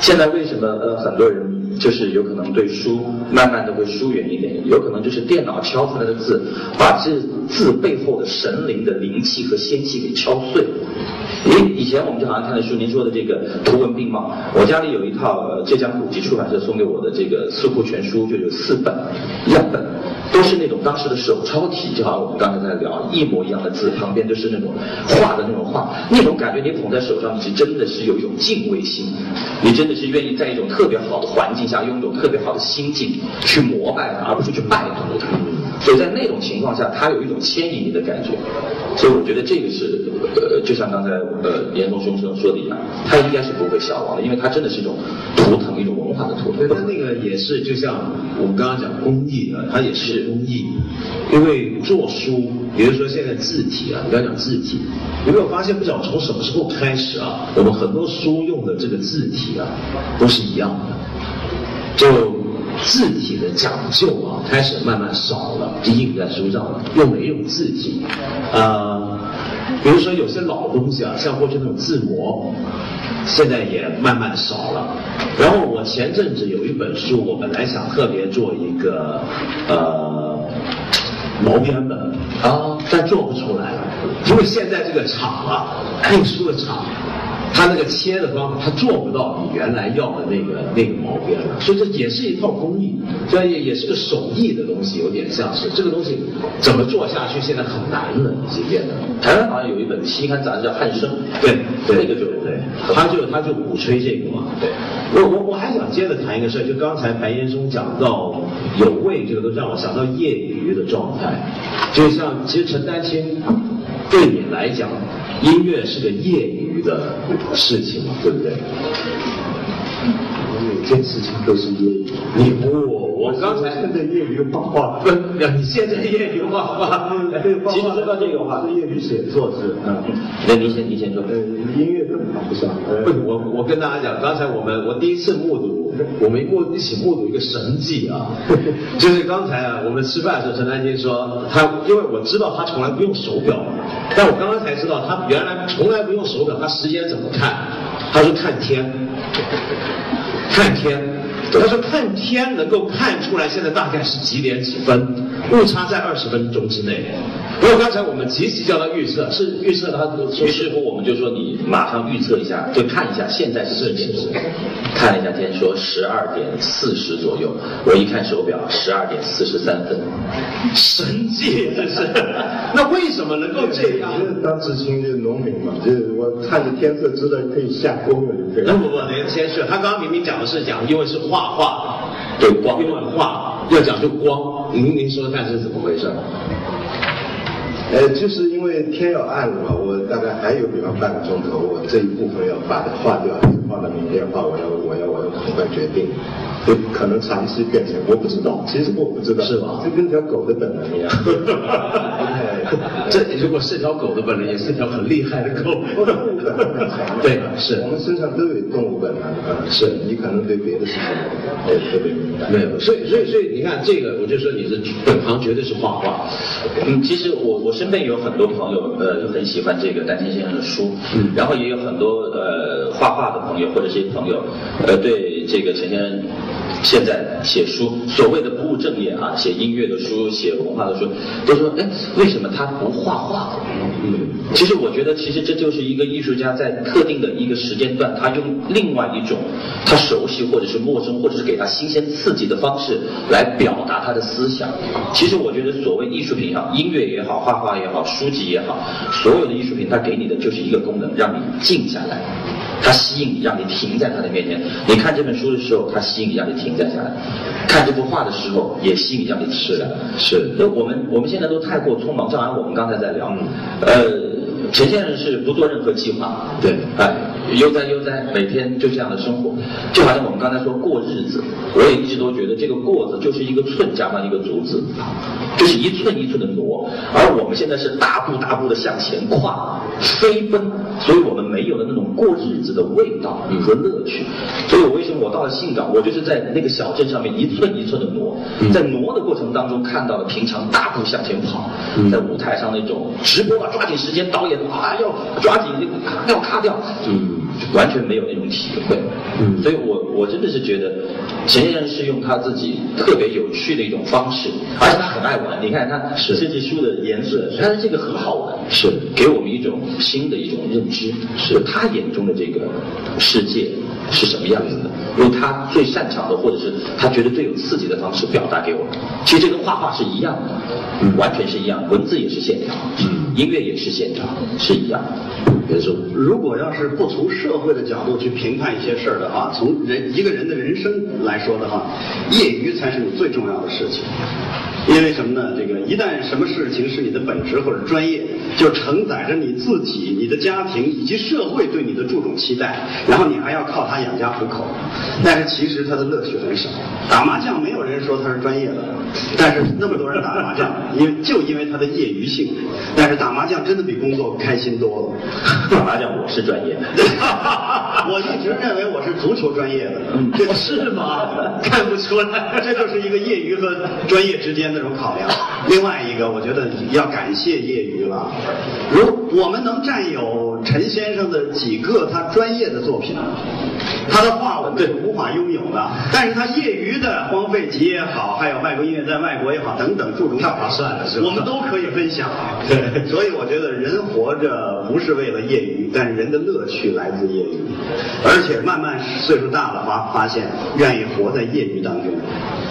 Speaker 2: 现在为什么呃很多人。就是有可能对书慢慢的会疏远一点，有可能就是电脑敲出来的字，把这字背后的神灵的灵气和仙气给敲碎了。以以前我们就好像看的书，您说的这个图文并茂，我家里有一套浙江古籍出版社送给我的这个四库全书，就有四本样本。都是那种当时的手抄体，就好像我们刚才在聊，一模一样的字，旁边都是那种画的那种画，那种感觉你捧在手上，你是真的是有一种敬畏心，你真的是愿意在一种特别好的环境下，拥有特别好的心境去膜拜它，而不是去拜读它。所以在那种情况下，它有一种牵引你的感觉。所以我觉得这个是，呃，就像刚才呃严嵩兄说的一样，它应该是不会消亡的，因为它真的是一种图腾，一种文化的图腾。
Speaker 1: 那个也是，就像我们刚刚讲工艺啊，它也是工艺。因为做书，比如说现在字体啊，你刚讲字体，有没有发现？不知道从什么时候开始啊，我们很多书用的这个字体啊，都是一样的，就。字体的讲究啊，开始慢慢少了，就印在书上了，用哪一种字体？呃，比如说有些老东西啊，像过去那种字模，现在也慢慢少了。然后我前阵子有一本书，我本来想特别做一个呃毛边本啊，但做不出来了，因为现在这个厂啊，印书的厂。他那个切的方法，他做不到你原来要的那个那个毛边了，所以这也是一套工艺，这也也是个手艺的东西，有点像是这个东西怎么做下去，现在很难了，已经变得。
Speaker 2: 台湾好像有一本期刊杂志叫《汉生》，
Speaker 1: 对，
Speaker 2: 那个就
Speaker 1: 对，他就他就鼓吹这个嘛。对，我我我还想接着谈一个事儿，就刚才白岩松讲到有味，这个都让我想到业余的状态，就像其实陈丹青对你来讲。音乐是个业余的事情，对不对？
Speaker 3: 每件事情都是业余。
Speaker 1: 你我我刚才
Speaker 3: 现在业余画画，
Speaker 1: 不，你现在业余画画。
Speaker 2: 其实说到这个话，
Speaker 3: 是 [laughs] 业余写作是。嗯，
Speaker 2: 那您先，您先说。
Speaker 3: 呃，音乐更谈不上。
Speaker 1: 不，我我跟大家讲，刚才我们我第一次目睹，我们目一起目睹一个神迹啊，[laughs] 就是刚才啊，我们吃饭的时候，陈丹青说他，因为我知道他从来不用手表。但我刚刚才知道，他原来从来不用手表，他时间怎么看？他是看天，看天。他说看天能够看出来现在大概是几点几分，误差在二十分钟之内。因为刚才我们急急叫他预测，是预测他。
Speaker 2: 于是乎我们就说你马上预测一下，就看一下现在是几点钟。看了一下天，说十二点四十左右。我一看手表，十二点四十三分。
Speaker 1: 神迹，这是。那为什么能够这样？
Speaker 3: 因为当知青就是农民嘛，就是我看着天色知道可以下工了，就可以。
Speaker 1: 不不不，那个先是他刚刚明明讲的是讲，因为是画画，对光，因为画要讲究光。您您说看是怎么回事？
Speaker 3: 呃，就是因为天要暗了嘛，我大概还有比方半个钟头，我这一部分要把它画掉，还是放到明天画？我要我要我要赶快决定。就可能长期变成我不知道，其实我不知道，
Speaker 1: 是吧？
Speaker 3: 这跟条狗的本能一样。
Speaker 1: 这如果是条狗的本能，也是条很厉害的狗。对，是
Speaker 3: 我们身上都有动物本能。是你可能对别的事情也特别敏感。
Speaker 1: 没有，所以所以所以你看这个，我就说你是本行绝对是画画。
Speaker 2: 嗯，其实我我身边有很多朋友，呃，很喜欢这个丹青先生的书。嗯，然后也有很多呃画画的朋友或者是朋友，呃，对这个陈先生。现在写书，所谓的不务正业啊，写音乐的书，写文化的书，都说，哎，为什么他不画画？嗯，其实我觉得，其实这就是一个艺术家在特定的一个时间段，他用另外一种他熟悉或者是陌生或者是给他新鲜刺激的方式来表达他的思想。其实我觉得，所谓艺术品啊，音乐也好，画画也好，书籍也好，所有的艺术品，它给你的就是一个功能，让你静下来。他吸引你，让你停在他的面前。你看这本书的时候，他吸引你，让你停在下来；看这幅画的时候，也吸引你，让你停下来。
Speaker 1: 是。
Speaker 2: 那我们我们现在都太过匆忙，正好我们刚才在聊，呃。陈先生是不做任何计划，
Speaker 1: 对，
Speaker 2: 哎，悠哉悠哉，每天就这样的生活，就好像我们刚才说过日子，我也一直都觉得这个过字就是一个寸加上一个足字，就是一寸一寸的挪，而我们现在是大步大步的向前跨，飞奔，所以我们没有了那种过日子的味道和乐趣。所以我为什么我到了信港，我就是在那个小镇上面一寸一寸的挪，在挪的过程当中看到了平常大步向前跑，在舞台上那种直播啊，抓紧时间导演。啊，要抓紧这个卡掉。卡完全没有那种体会，嗯，所以我我真的是觉得陈先生是用他自己特别有趣的一种方式，而且他很爱玩。你看他设计书的颜色，他的这个很好玩，
Speaker 1: 是。
Speaker 2: 给我们一种新的一种认知，是。他眼中的这个世界是什么样子的，用他最擅长的或者是他觉得最有刺激的方式表达给我。其实这跟画画是一样的，完全是一样，文字也是线条，嗯，音乐也是线条。是一样的，
Speaker 4: 别说，如果要是不从社会的角度去评判一些事儿的话，从人一个人的人生来说的话，业余才是你最重要的事情。因为什么呢？这个一旦什么事情是你的本职或者专业，就承载着你自己、你的家庭以及社会对你的注重期待，然后你还要靠它养家糊口。但是其实它的乐趣很少。打麻将没有人说他是专业的，但是那么多人打麻将，因为就因为它的业余性。但是打麻将真的比工作开心多了。[laughs]
Speaker 2: 打麻将我是专业的，[laughs]
Speaker 4: 我一直认为我是足球专业的。
Speaker 2: 这是吗？[laughs] 看不出来，
Speaker 4: 这就是一个业余和专业之间。那种考量，另外一个，我觉得要感谢业余了。如我们能占有陈先生的几个他专业的作品，他的画我们是无法拥有的。但是他业余的《荒废集》也好，还有外国音乐在外国也好，等等，注重
Speaker 1: 太划算了，是吧？
Speaker 4: 我们都可以分享。对所以我觉得人活着不是为了业余，但是人的乐趣来自业余，而且慢慢岁数大了，发发现愿意活在业余当中。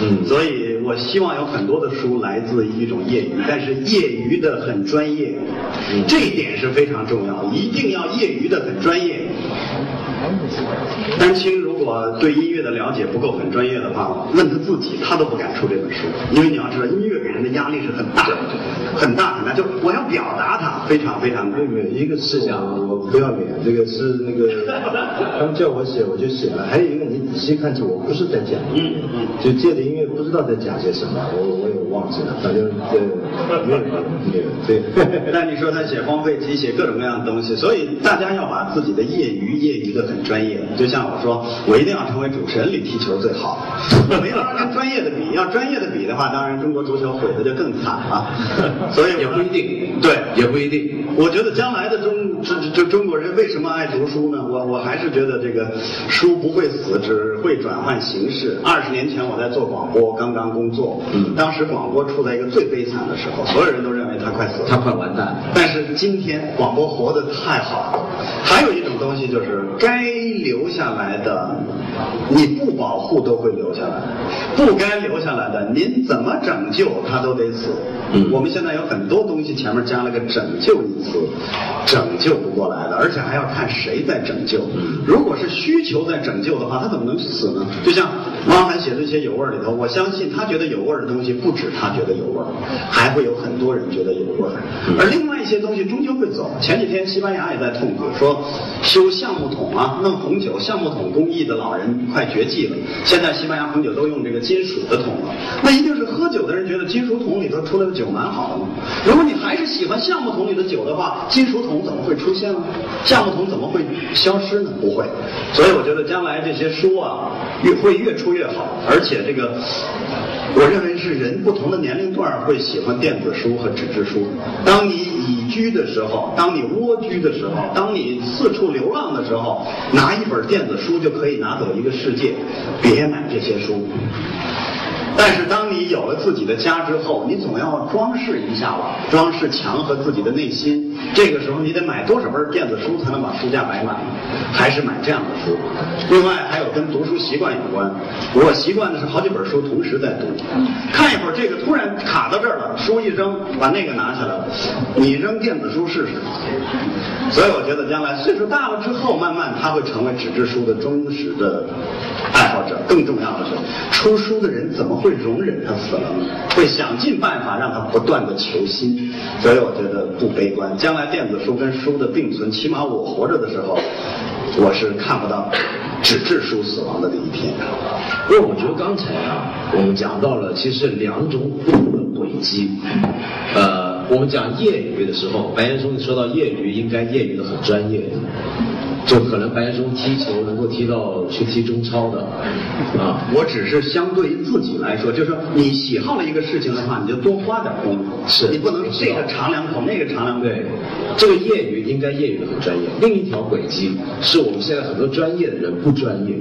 Speaker 4: 嗯，所以。我希望有很多的书来自一种业余，但是业余的很专业，这一点是非常重要，一定要业余的很专业。丹青如果对音乐的了解不够很专业的话，问他自己，他都不敢出这本书，因为你要知道，音乐给人的压力是很大的，很大很大。就我要表达它，非常非常。
Speaker 3: 对对，一个是想我不要脸，这个是那个他们叫我写我就写了，还有一个你仔细看去我不是在讲，嗯嗯，就借着音乐不知道在讲些什么，我我有忘记了，反正对没有没有对。
Speaker 4: 但你说他写荒废机，写各种各样的东西，所以大家要把自己的业余业余的很。专业，就像我说，我一定要成为主持人里踢球最好，没法跟专业的比。要专业的比的话，当然中国足球毁的就更惨了。[laughs] 所以
Speaker 1: 也不一定，
Speaker 4: 对，
Speaker 1: 也不一定。
Speaker 4: 我觉得将来的中这这中国人为什么爱读书呢？我我还是觉得这个书不会死，只会转换形式。二十年前我在做广播，刚刚工作，嗯当时广播处在一个最悲惨的时候，所有人都认为他快死了，
Speaker 2: 他快完蛋。
Speaker 4: 但是今天广播活得太好了。还有一种东西就是该。留下来的，你不保护都会留下来；不该留下来的，您怎么拯救他都得死。我们现在有很多东西前面加了个“拯救”一词，拯救不过来的，而且还要看谁在拯救。如果是需求在拯救的话，他怎么能死呢？就像汪涵写的一些有味里头，我相信他觉得有味的东西不止他觉得有味还会有很多人觉得有味而另外一些东西终究会走。前几天西班牙也在痛苦，说修橡木桶啊，弄红酒橡木桶工艺的老人快绝迹了。现在西班牙红酒都用这个金属的桶了，那一定是喝酒的人觉得金属桶里头出来的酒蛮好的吗。如果你还是喜欢橡木桶里的酒的话，金属桶怎么会出现呢？橡木桶怎么会消失呢？不会。所以我觉得将来这些书啊，越会越出越好，而且这个。我认为是人不同的年龄段会喜欢电子书和纸质书。当你已居的时候，当你蜗居的时候，当你四处流浪的时候，拿一本电子书就可以拿走一个世界。别买这些书。但是当你有了自己的家之后，你总要装饰一下吧，装饰墙和自己的内心。这个时候你得买多少本电子书才能把书架摆满？还是买这样的书？另外还有跟读书习惯有关。我习惯的是好几本书同时在读，看一会儿这个突然卡到这儿了，书一扔，把那个拿下来了，你扔电子书试试。所以我觉得将来岁数大了之后，慢慢他会成为纸质书的忠实的爱好者。更重要的是，出书的人怎么会容忍他死了？会想尽办法让他不断的求新。所以我觉得不悲观，将来电子书跟书的并存，起码我活着的时候，我是看不到纸质书死亡的那一天。
Speaker 1: 因为我觉得刚才啊，我们讲到了其实两种不同的轨迹，呃。我们讲业余的时候，白岩松你说到业余，应该业余的很专业，就可能白岩松踢球能够踢到去踢中超的，啊，
Speaker 4: 我只是相对于自己来说，就是说你喜好了一个事情的话，你就多花点功夫，
Speaker 1: 是
Speaker 4: 你不能这个尝两口，那个尝两口。
Speaker 1: 对，这个业余应该业余的很专业。另一条轨迹是我们现在很多专业的人不专业，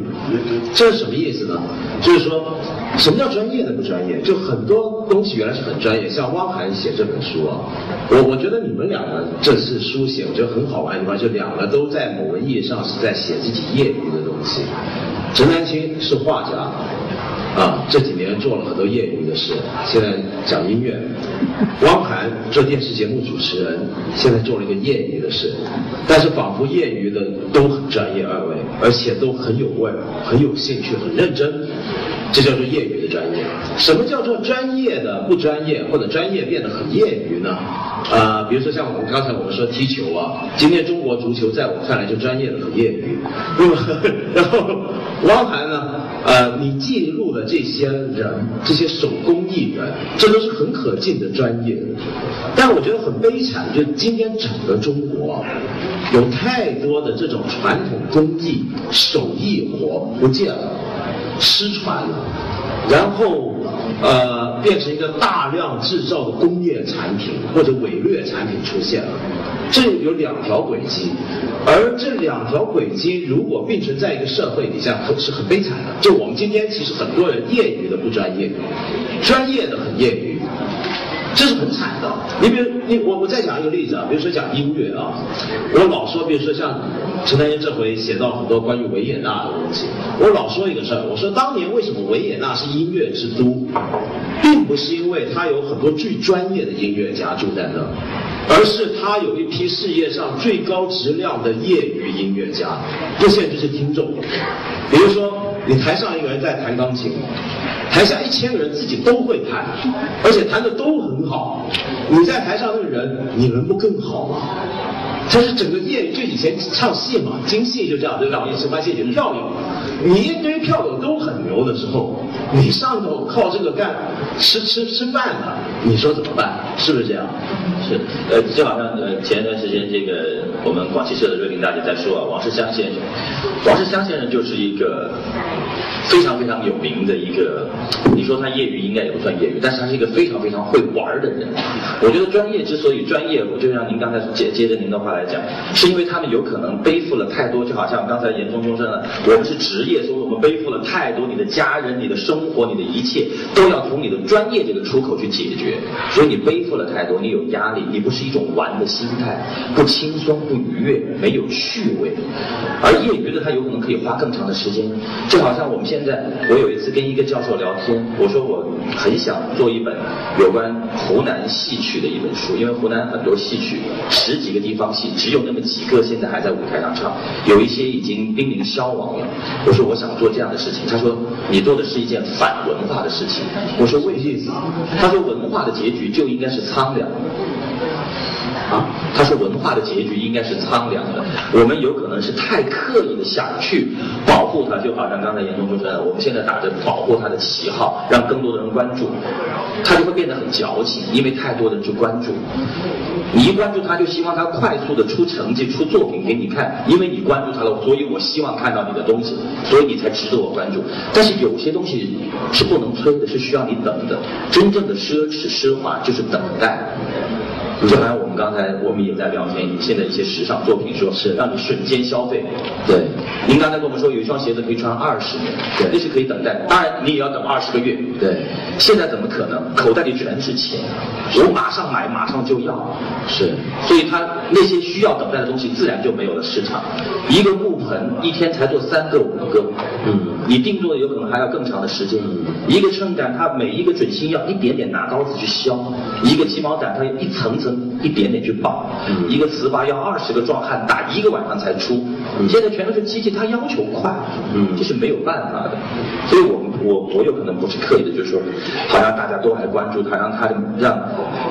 Speaker 1: 这是什么意思呢？就是说。什么叫专业的不专业？就很多东西原来是很专业，像汪涵写这本书啊，我我觉得你们两个这次书写，我觉得很好玩的地方，就两个都在某个意义上是在写自己业余的东西。陈丹青是画家，啊，这几年做了很多业余的事，现在讲音乐。汪涵做电视节目主持人，现在做了一个业余的事，但是仿佛业余的都很专业，二位，而且都很有味很有兴趣，很认真。这叫做业余的专业。什么叫做专业的不专业，或者专业变得很业余呢？啊，比如说像我们刚才我们说踢球啊，今天中国足球在我看来就专业的很业余。那么，[laughs] 然后汪涵呢？呃，你记录的这些人，这些手工艺人，这都是很可敬的专业。但我觉得很悲惨，就今天整个中国有太多的这种传统工艺、手艺活不见了。失传了，然后呃变成一个大量制造的工业产品或者伪劣产品出现了，这有两条轨迹，而这两条轨迹如果并存在一个社会底下，是很悲惨的。就我们今天其实很多人业余的不专业，专业的很业余。这是很惨的。你比如你我我再讲一个例子啊，比如说讲音乐啊，我老说，比如说像陈丹青这回写到很多关于维也纳的东西，我老说一个事儿，我说当年为什么维也纳是音乐之都，并不是因为它有很多最专业的音乐家住在那，而是它有一批世界上最高质量的业余音乐家，这些就是听众。比如说你台上一个人在弹钢琴。台下一千个人自己都会弹，而且弹的都很好。你在台上那个人，你能不更好吗？就是整个业就以前唱戏嘛，京戏就这样，对吧？也是关戏，就票友。你一堆票友都很牛的时候，你上头靠这个干吃吃吃饭呢？你说怎么办？是不是这样？
Speaker 2: 是，呃，就好像呃前一段时间这个我们广汽社的瑞林大姐在说啊，王世襄先生，王世襄先生就是一个。非常非常有名的一个，你说他业余应该也不算业余，但是他是一个非常非常会玩的人。我觉得专业之所以专业，我就像您刚才接接着您的话来讲，是因为他们有可能背负了太多，就好像刚才严中中说的，我们是职业，所以我们背负了太多，你的家人、你的生活、你的一切都要从你的专业这个出口去解决，所以你背负了太多，你有压力，你不是一种玩的心态，不轻松、不愉悦、没有趣味。而业余的他有可能可以花更长的时间，就好像我们现在我有一次跟一个教授聊天，我说我很想做一本有关湖南戏曲的一本书，因为湖南很多戏曲，十几个地方戏，只有那么几个现在还在舞台上唱，有一些已经濒临消亡了。我说我想做这样的事情，他说你做的是一件反文化的事情。我说为什么？他说文化的结局就应该是苍凉。啊，他说文化的结局应该是苍凉的。我们有可能是太刻意的想去保护它，就好像刚才严总说的，我们现在打着保护它的旗号，让更多的人关注，它就会变得很矫情，因为太多人去关注。你一关注他，就希望他快速的出成绩、出作品给你看，因为你关注他了，所以我希望看到你的东西，所以你才值得我关注。但是有些东西是不能催的，是需要你等的。真正的奢侈奢华就是等待。就好像我们刚才我们也在聊天，现在一些时尚作品说是让你瞬间消费。
Speaker 5: 对，
Speaker 2: 您刚才跟我们说有一双鞋子可以穿二十年，
Speaker 5: 对
Speaker 2: 那是可以等待的，当然你也要等二十个月。
Speaker 5: 对，
Speaker 2: 现在怎么可能？口袋里全是钱，我马上买，马上就要。
Speaker 5: 是，
Speaker 2: 所以他那些需要等待的东西，自然就没有了市场。一个木盆一天才做三个五个，
Speaker 5: 嗯
Speaker 2: 你定做的有可能还要更长的时间。一个秤杆，它每一个准心要一点点拿刀子去削；一个鸡毛掸，它要一层层一点点去绑；
Speaker 5: 嗯
Speaker 2: 一个糍粑要二十个壮汉打一个晚上才出。现在全都是机器，它要求快，
Speaker 5: 嗯
Speaker 2: 这是没有办法的。所以我们我我有可能不是刻意的，就是说，好像大家都还关注它，让它让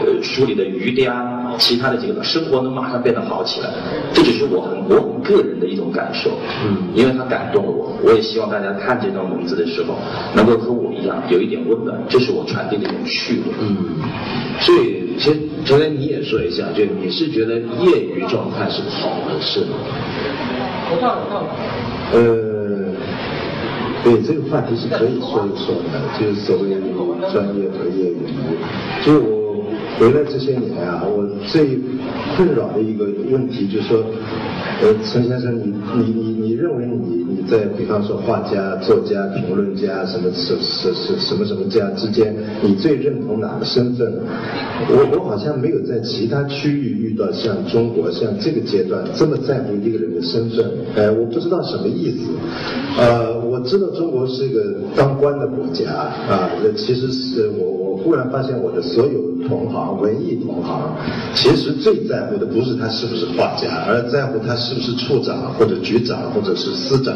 Speaker 2: 呃书里的鱼嗲，其他的几个生活能马上变得好起来。这只是我很我很个人的一种感受，
Speaker 5: 嗯
Speaker 2: 因为他感动了我。我也希望大家看这段文字的时候，能够和我一样有一点温暖，这是我传递的一种趣味。
Speaker 5: 嗯，
Speaker 1: 所以，其实昨天你也说一下，就你是觉得业余状态是好的事吗？
Speaker 3: 呃，对这个话题是可以说一说的，就是所谓专业和业余。就我回来这些年啊，我最困扰的一个问题就是说，呃，陈先生，你你你你认为你你在比方说画家、作家、评论家什么什什什什么什么家之间，你最认同哪个身份？我我好像没有在其他区域遇到像中国像这个阶段这么在乎一个人的身份，呃，我不知道什么意思。呃，我知道中国是一个当官的国家啊，这其实是我我忽然发现我的所有同行文艺同行，其实最在乎的不是他是不是画家，而在乎他是不是处长或者局长或者是司长，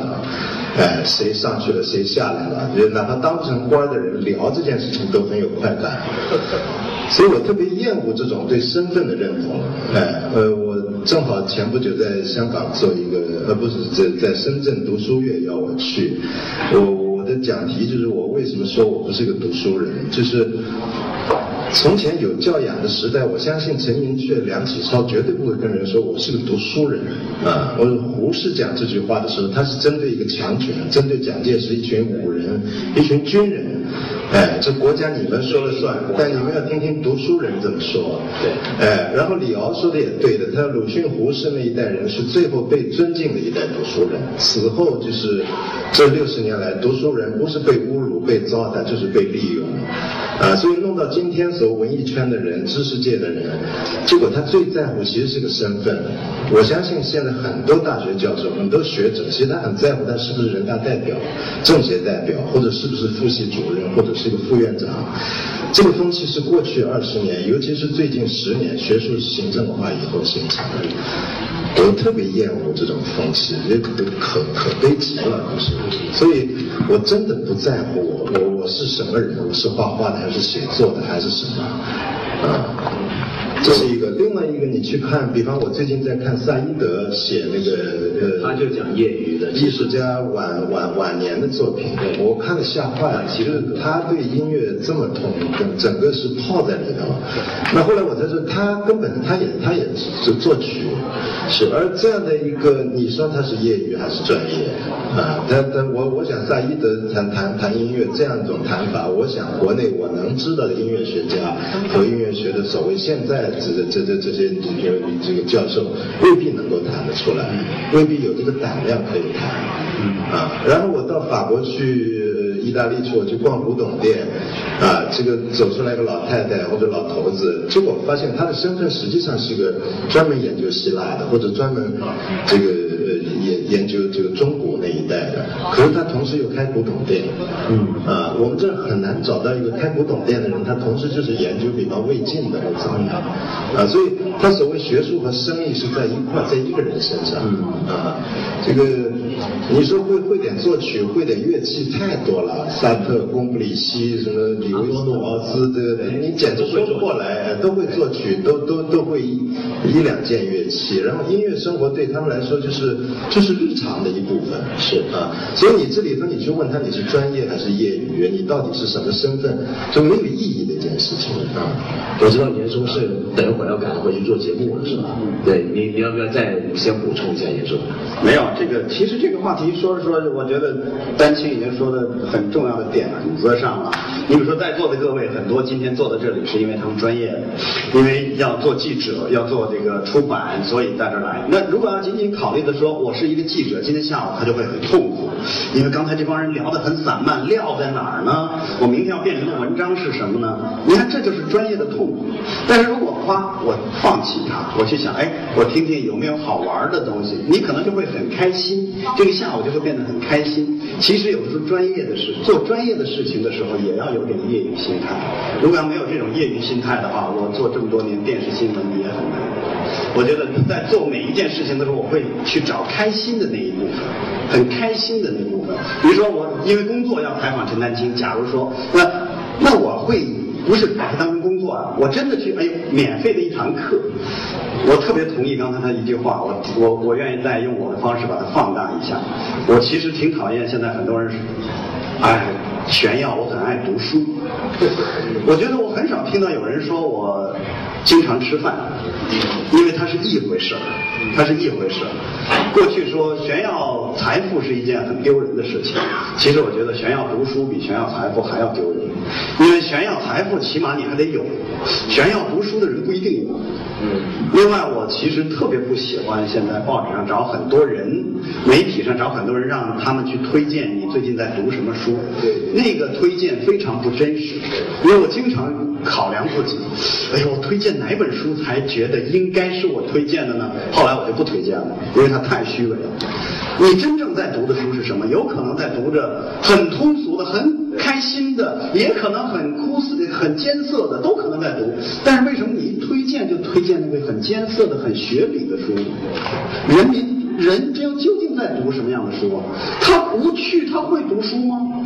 Speaker 3: 哎，谁上去了谁下来了，就哪怕当成官的人聊这件事情都很有快感。所以我特别厌恶这种对身份的认同。哎，呃，我正好前不久在香港做一个，呃，不是在在深圳读书月要我去，我我的讲题就是我为什么说我不是个读书人，就是。从前有教养的时代，我相信陈寅恪、梁启超绝对不会跟人说我是个读书人啊。我胡适讲这句话的时候，他是针对一个强权，针对蒋介石一群武人、一群军人。哎，这国家你们说了算，但你们要听听读书人怎么说。
Speaker 2: 对
Speaker 3: 哎，然后李敖说的也对的，他鲁迅、胡适那一代人是最后被尊敬的一代读书人，此后就是这六十年来，读书人不是被侮辱、被糟蹋，就是被利用。啊，所以弄到今天，所谓文艺圈的人、知识界的人，结果他最在乎其实是个身份。我相信现在很多大学教授、很多学者，其实他很在乎他是不是人大代表、政协代表，或者是不是副系主任，或者是一个副院长。这个风气是过去二十年，尤其是最近十年学术行政化以后形成的。我特别厌恶这种风气，也可可可悲极了，就是。所以我真的不在乎我我我是什么人，我是画画的还是写作的还是什么，啊。这是一个，另外一个你去看，比方我最近在看萨伊德写那个呃，
Speaker 1: 他就讲业余的
Speaker 3: 艺术家晚晚晚年的作品，我看了吓坏了。其实他对音乐这么痛，整整个是泡在里头。那后来我才说，他根本他也他也是作曲，是而这样的一个，你说他是业余还是专业啊？但但我我想萨伊德谈谈谈音乐这样一种谈法，我想国内我能知道的音乐学家和音乐学的所谓现在这这这这些这个这个教授未必能够谈得出来，未必有这个胆量可以谈。啊，然后我到法国去。意大利去，我去逛古董店，啊，这个走出来个老太太或者老头子，结果发现他的身份实际上是个专门研究希腊的，或者专门这个呃研研究这个中国那一代的，可是他同时又开古董店，嗯，啊，我们这很难找到一个开古董店的人，他同时就是研究比方魏晋的或怎么样，啊，所以他所谓学术和生意是在一块，在一个人身上，啊，这个你说会会点作曲，会点乐器太多了。萨特、贡布里希、什么李维斯诺奥斯，对对你简直说不过来，都会作曲，都都都会一一两件乐器，然后音乐生活对他们来说就是就是日常的一部分，是啊，所以你这里头你去问他你是专业还是业余，你到底是什么身份，就没有意义的一件事情啊。
Speaker 1: 我知道严嵩是等一会儿要赶回去做节目了，是吧？对你，你要不要再先补充一下严嵩？
Speaker 4: 没有这个，其实这这个话题说着说着，我觉得丹青已经说的很重要的点子上了。你比如说在座的各位，很多今天坐在这里是因为他们专业，因为要做记者，要做这个出版，所以在这儿来。那如果要仅仅考虑的说，我是一个记者，今天下午他就会很痛苦，因为刚才这帮人聊得很散漫，料在哪儿呢？我明天要变成的文章是什么呢？你看，这就是专业的痛苦。但是如果夸我放弃它，我去想，哎，我听听有没有好玩的东西，你可能就会很开心，这个下午就会变得很开心。其实有的时候专业的事，做专业的事情的时候，也要有点业余心态。如果要没有这种业余心态的话，我做这么多年电视新闻也很难。我觉得在做每一件事情的时候，我会去找开心的那一部分，很开心的那一部分。比如说我因为工作要采访陈丹青，假如说那那我会不是把它当成工作啊，我真的去哎呦免费的一堂课，我特别同意刚才他一句话，我我我愿意再用我的方式把它放大一下。我其实挺讨厌现在很多人是，哎炫耀我很爱读书，[laughs] 我觉得我很少听到有人说我经常吃饭，因为它是一回事儿，它是一回事儿。过去说炫耀财富是一件很丢人的事情，其实我觉得炫耀读书比炫耀财富还要丢人，因为炫耀财富起码你还得有，炫耀读书的人不一定有。嗯另外，我其实特别不喜欢现在报纸上找很多人，媒体上找很多人让他们去推荐你最近在读什么书，对那个推荐非常不真实。因为我经常考量自己，哎呦，我推荐哪本书才觉得应该是我推荐的呢？后来我就不推荐了，因为它太虚伪了。你真正在读的书是什么？有可能在读着很通俗的、很开心的，也可能很枯涩、很艰涩的，都可能在读。但是为什么你一推荐就推荐那个很艰涩的、很学理的书？人民人这究竟在读什么样的书啊？他不去，他会读书吗？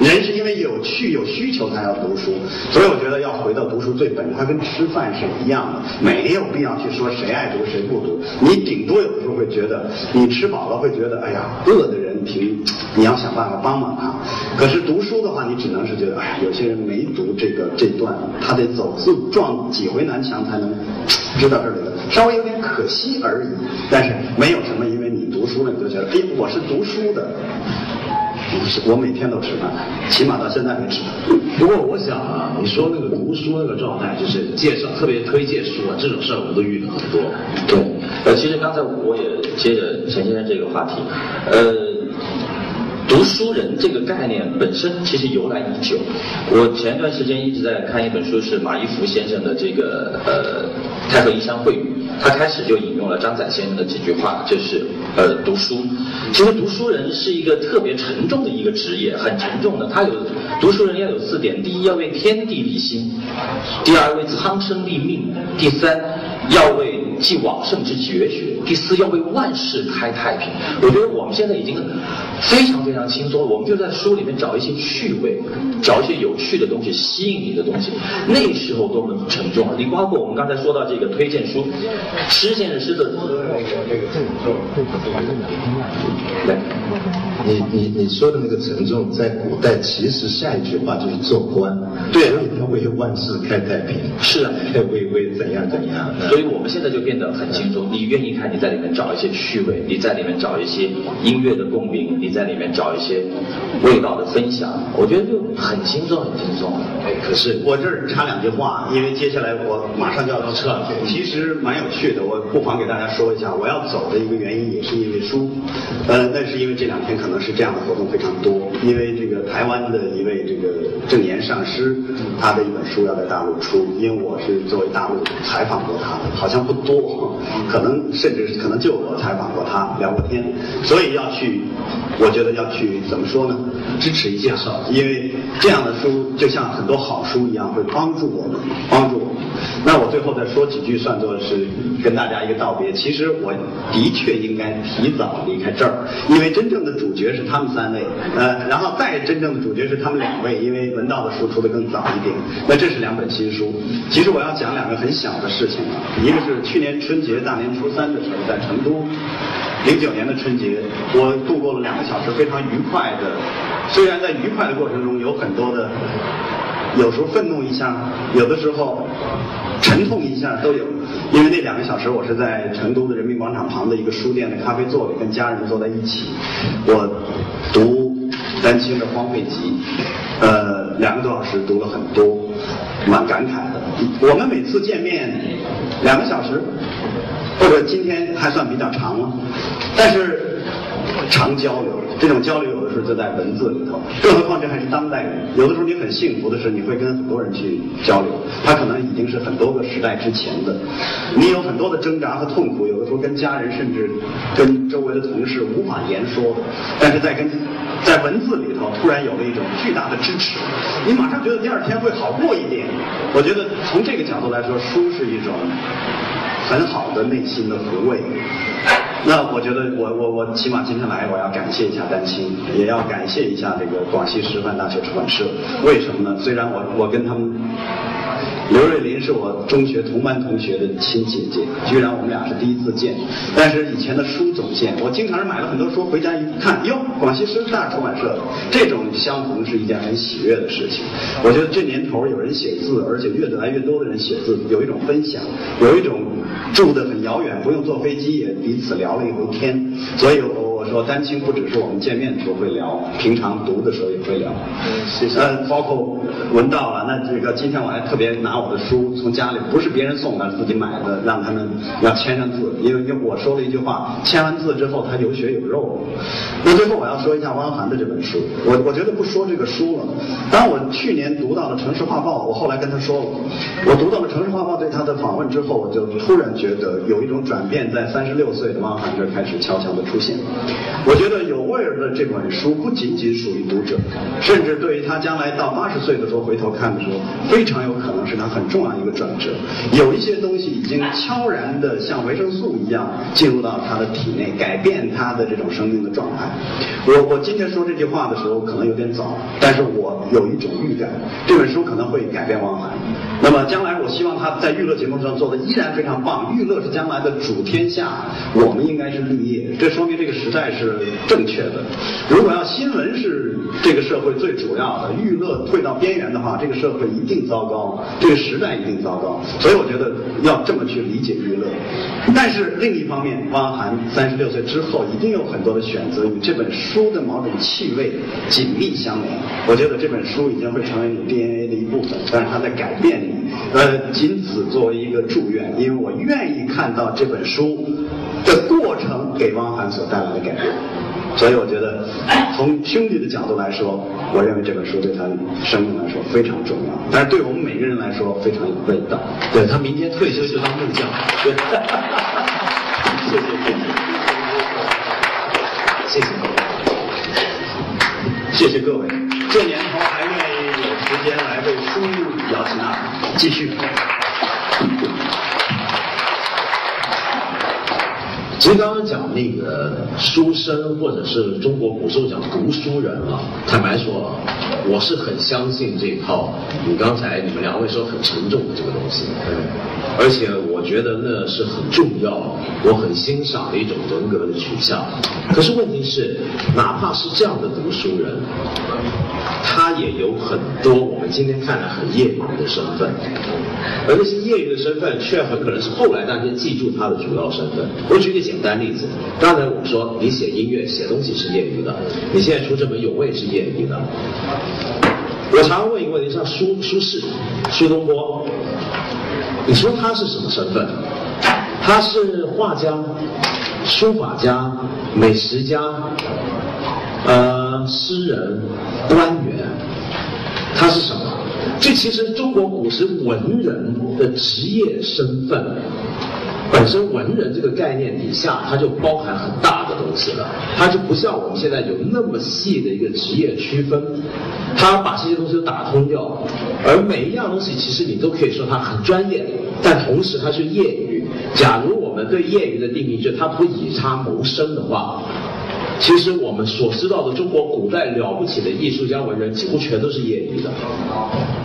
Speaker 4: 人是因为有趣、有需求才要读书，所以我觉得要回到读书最本质，它跟吃饭是一样的，没有必要去说谁爱读谁不读。你顶多有的时候会觉得，你吃饱了会觉得，哎呀，饿的人挺，你要想办法帮帮他。可是读书的话，你只能是觉得，哎呀，有些人没读这个这段，他得走自撞几回南墙才能知道这里的，稍微有点可惜而已。但是没有什么，因为你读书了，你就觉得，哎，我是读书的。不是，我每天都吃饭，起码到现在没吃。
Speaker 1: 不过我想啊，你说那个读书那个状态，就是介绍特别推荐书啊，这种事儿我都遇到很多。
Speaker 2: 对，呃，其实刚才我也接着陈先生这个话题，呃，读书人这个概念本身其实由来已久。我前段时间一直在看一本书，是马一浮先生的这个呃《太和一山会语》，他开始就引用了张载先生的几句话，就是呃读书。其实读书人是一个特别沉重的一个职业，很沉重的。他有读书人要有四点：第一，要为天地立心；第二，为苍生立命；第三，要为继往圣之绝学；第四，要为万事开太平。我觉得我们现在已经非常非常轻松了，我们就在书里面找一些趣味，找一些有趣的东西，吸引你的东西。那时候多么沉重啊！你包括我们刚才说到这个推荐书，施先生施的
Speaker 3: 来，你你你说的那个沉重，在古代其实下一句话就是做官，
Speaker 2: 对
Speaker 3: 所以他为万事开太平，
Speaker 2: 是啊
Speaker 3: 为为怎样怎样，
Speaker 2: 所以我们现在就变得很轻松。你愿意看，你在里面找一些趣味，你在里面找一些音乐的共鸣，你在里面找一些味道的分享，我觉得就很轻松，很轻松。
Speaker 4: 哎，可是我这儿插两句话，因为接下来我马上就要到撤了。其实蛮有趣的，我不妨给大家说一下，我要走的一个原因也是因为书，呃，那是因为这两天可能是这样的活动非常多，因为这个台湾的一位这个正言上师，他的一本书要在大陆出，因为我是作为大陆采访过他的，好像不多，可能甚至可能就我采访过他聊过天，所以要去，我觉得要去怎么说呢？支持一下，因为这样的书就像很多好书一样，会帮助我们，帮助我们。那我最后再说几句，算作是跟大家一个道别。其实我的确应该提早离开这儿，因为真正的主角是他们三位，呃，然后再真正的主角是他们两位，因为文道的书出的更早一点。那这是两本新书。其实我要讲两个很小的事情啊，一个是去年春节大年初三的时候候在成都。零九年的春节，我度过了两个小时非常愉快的，虽然在愉快的过程中有很多的有时候愤怒一下，有的时候沉痛一下都有。因为那两个小时，我是在成都的人民广场旁的一个书店的咖啡座里，跟家人坐在一起，我读丹青的《荒废集》，呃，两个多小时读了很多，蛮感慨的。我们每次见面两个小时，或者今天还算比较长了，但是常交流。这种交流有的时候就在文字里头，更何况这还是当代人。有的时候你很幸福的是，你会跟很多人去交流，他可能已经是很多个时代之前的。你有很多的挣扎和痛苦，有的时候跟家人甚至跟周围的同事无法言说，但是在跟在文字里头突然有了一种巨大的支持，你马上觉得第二天会好过一点。我觉得从这个角度来说，书是一种很好的内心的抚慰。那我觉得，我我我起码今天来，我要感谢一下丹青，也要感谢一下这个广西师范大学出版社。为什么呢？虽然我我跟他们。刘瑞林是我中学同班同学的亲姐姐，居然我们俩是第一次见。但是以前的书总见，我经常是买了很多书回家一看，哟，广西师大出版社，这种相逢是一件很喜悦的事情。我觉得这年头有人写字，而且越来越多的人写字，有一种分享，有一种住得很遥远，不用坐飞机也彼此聊了一回天。所以我。我说丹青不只是我们见面的时候会聊，平常读的时候也会聊。
Speaker 3: 嗯，谢谢。
Speaker 4: 呃，包括文道啊，那这个今天我还特别拿我的书从家里不是别人送的，自己买的，让他们要签上字，因为因为我说了一句话，签完字之后他有血有肉。那最后我要说一下汪涵的这本书，我我觉得不说这个书了。当我去年读到了《城市画报》，我后来跟他说了，我读到了《城市画报》对他的访问之后，我就突然觉得有一种转变在三十六岁的汪涵这开始悄悄的出现。我觉得有味儿的这本书不仅仅属于读者，甚至对于他将来到八十岁的时候回头看的时候，非常有可能是他很重要一个转折。有一些东西已经悄然的像维生素一样进入到他的体内，改变他的这种生命的状态。我我今天说这句话的时候可能有点早，但是我有一种预感，这本书可能会改变汪涵。那么将来我希望他在娱乐节目上做的依然非常棒。娱乐是将来的主天下，我们应该是绿叶。这说明这个时代是正确的。如果要新闻是这个社会最主要的，娱乐退到边缘的话，这个社会一定糟糕，这个时代一定糟糕。所以我觉得要这么去理解娱乐。但是另一方面，汪涵三十六岁之后一定有很多的选择与这本书的某种气味紧密相连。我觉得这本书已经会成为你 DNA 的一部分，但是它在改变你。呃，仅此作为一个祝愿，因为我愿意看到这本书的过程给汪涵所带来的改变。所以我觉得，从兄弟的角度来说，我认为这本书对他生命来说非常重要，但是对我们每个人来说非常有味道。
Speaker 1: 对他明天退休就当木匠。对，[laughs] 谢谢谢谢，谢谢各位，谢谢各位。
Speaker 4: 这年头还愿意有时间来为书摇旗呐喊，继续。
Speaker 1: 其实刚刚讲那个书生，或者是中国古时候讲读书人啊，坦白说，我是很相信这套。你刚才你们两位说很沉重的这个东西，而且我觉得那是很重要，我很欣赏的一种人格的取向。可是问题是，哪怕是这样的读书人，他也有很多我们今天看来很业余的身份。而那些业余的身份，却很可能是后来大家记住他的主要身份。我举个简单例子，刚才我们说你写音乐、写东西是业余的，你现在出这本《有味》是业余的。我常问一个问题，像苏苏轼、苏东坡，你说他是什么身份？他是画家、书法家、美食家，呃，诗人、官员，他是什么？这其实中国古时文人的职业身份，本身文人这个概念底下，它就包含很大的东西了。它就不像我们现在有那么细的一个职业区分，它把这些东西都打通掉。而每一样东西，其实你都可以说它很专业，但同时它是业余。假如我们对业余的定义，就它不以它谋生的话。其实我们所知道的中国古代了不起的艺术家文人，几乎全都是业余的，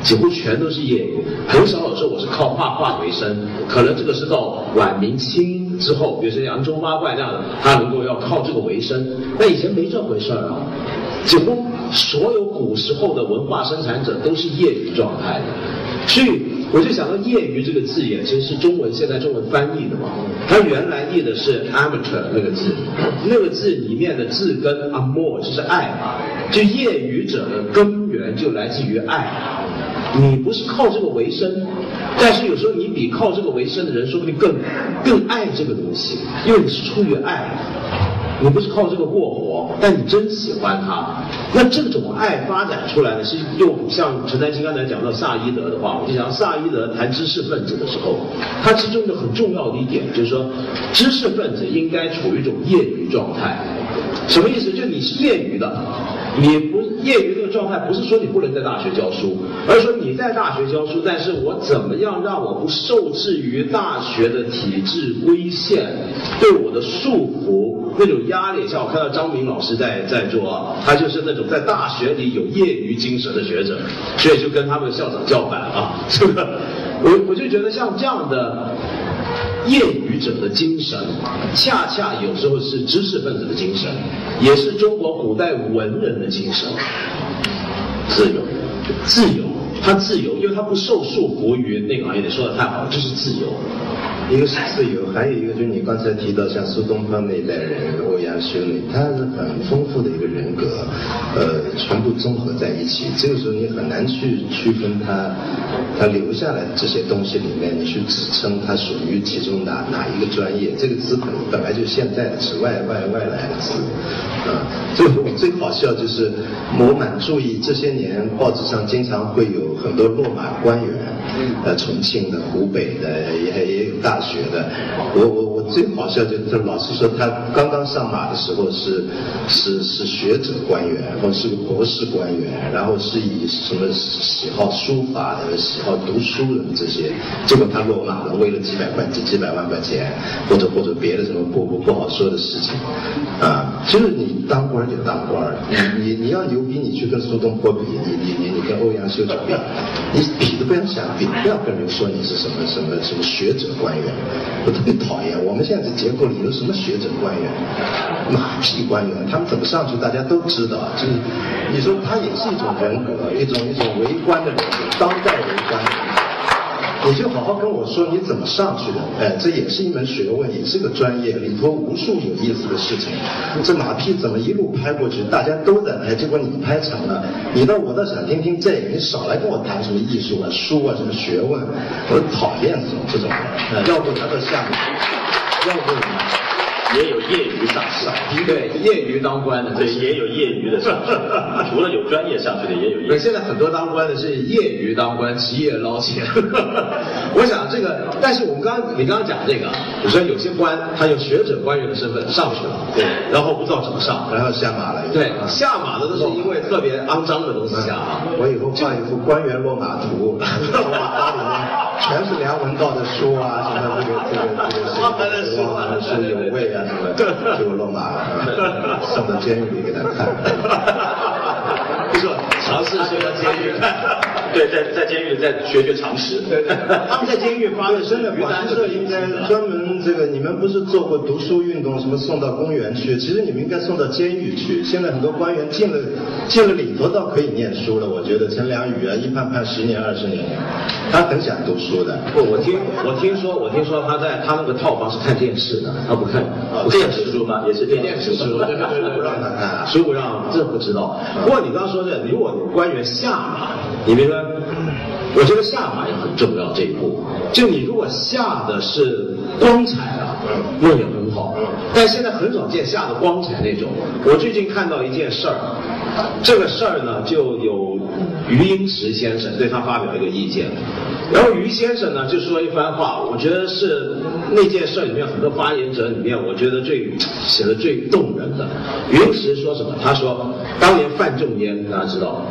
Speaker 1: 几乎全都是业余，很少有说我是靠画画为生。可能这个是到晚明清之后，比如说扬州八怪那样的，他能够要靠这个为生。那以前没这回事儿啊，几乎所有古时候的文化生产者都是业余状态的，所以我就想到“业余”这个字眼，其实是中文现在中文翻译的嘛。它原来译的是 “amateur” 那个字，那个字里面的字根 “amor” 就是爱，就业余者的根源就来自于爱。你不是靠这个为生，但是有时候你比靠这个为生的人，说不定更更爱这个东西，因为你是出于爱。你不是靠这个过活，但你真喜欢它。那这种爱发展出来的是又像陈丹青刚才讲到萨伊德的话，我就想萨伊德谈知识分子的时候，他其中的很重要的一点就是说，知识分子应该处于一种业余状态。什么意思？就你是业余的，你不业余这个状态，不是说你不能在大学教书，而是说你在大学教书，但是我怎么样让我不受制于大学的体制规限对我的束缚？那种压力，像我看到张明老师在在做，他就是那种在大学里有业余精神的学者，所以就跟他们校长叫板啊，[laughs] 这个我我就觉得像这样的业余者的精神，恰恰有时候是知识分子的精神，也是中国古代文人的精神，自由，自由，他自由，因为他不受束缚于那个行业，你说的太好了，就是自由。
Speaker 3: 一个是自由，还有一个就是你刚才提到像苏东坡那一代人，欧阳修那，他是很丰富的一个人格，呃，全部综合在一起。这个时候你很难去区分他，他留下来这些东西里面，你去指称他属于其中哪哪一个专业。这个资本本来就现在的是外外外来的词，啊，所以我最好笑就是，我蛮注意这些年报纸上经常会有很多落马官员，呃，重庆的、湖北的也也有大。学的，我我我最好笑就是老师说他刚刚上马的时候是是是学者官员，或是个博士官员，然后是以什么喜好书法的、喜好读书人这些，结果他落马了，为了几百块几几百万块钱，或者或者别的什么不不不好说的事情，啊，就是你当官就当官，你你你要牛逼，你去跟苏东坡比，你你你你跟欧阳修去比，你比都不要想比，不要跟人说你是什么什么什么学者官员。我特别讨厌，我我们现在这结构里有什么学者官员、马屁官员，他们怎么上去，大家都知道。就是你说他也是一种人格，一种一种为官的人格，当代为官。你就好好跟我说你怎么上去的，哎，这也是一门学问，也是个专业，里头无数有意思的事情。这马屁怎么一路拍过去，大家都在拍，结果你拍成了，你倒我倒想听听这个，你少来跟我谈什么艺术啊、书啊、什么学问，我讨厌这种这种人，要不他到下面，要不。
Speaker 2: 也有业余上去，
Speaker 1: 对，业余当官的，
Speaker 2: 对，也有业余的上去，除了有专业上去的，也有业余。
Speaker 1: 现在很多当官的是业余当官，职业捞钱。[laughs] 我想这个，但是我们刚你刚刚讲这个，你说有些官他有学者官员的身份上去了，
Speaker 3: 对，
Speaker 1: 然后不知道怎么上，
Speaker 3: 然后下马了。
Speaker 1: 对，下马的都是因为特别肮脏的东西下马。
Speaker 3: 我以后画一幅官员落马图，[laughs] 马里面全是梁文道的书啊，什么这个这个这个书，书有味啊。结果落马了，送到监狱里给他看。[laughs]
Speaker 1: 不是，尝试送到监狱看。
Speaker 2: 对，在在监狱再学学常识。
Speaker 1: 对对，他们在监狱发的
Speaker 3: 真的，广东社应该专门这个，你们不是做过读书运动，什么送到公园去？其实你们应该送到监狱去。现在很多官员进了进了里头，倒可以念书了。我觉得陈良宇啊，一判判十年二十年，他很想读书的。
Speaker 1: 不，我听我听说，我听说他在他那个套房是看电视的，他不看。
Speaker 2: 电视书吗？也是电
Speaker 1: 视书，对对对，[laughs] 不让他看，书不让，这不知道。不过你刚刚说的，如果官员下马，你比如我觉得下马也很重要，这一步。就你如果下的是光彩啊，那也很好。但现在很少见下的光彩那种。我最近看到一件事儿，这个事儿呢，就有余英时先生对他发表一个意见。然后于先生呢就说一番话，我觉得是那件事里面很多发言者里面，我觉得最写的最动人的。于英时说什么？他说，当年范仲淹大家知道，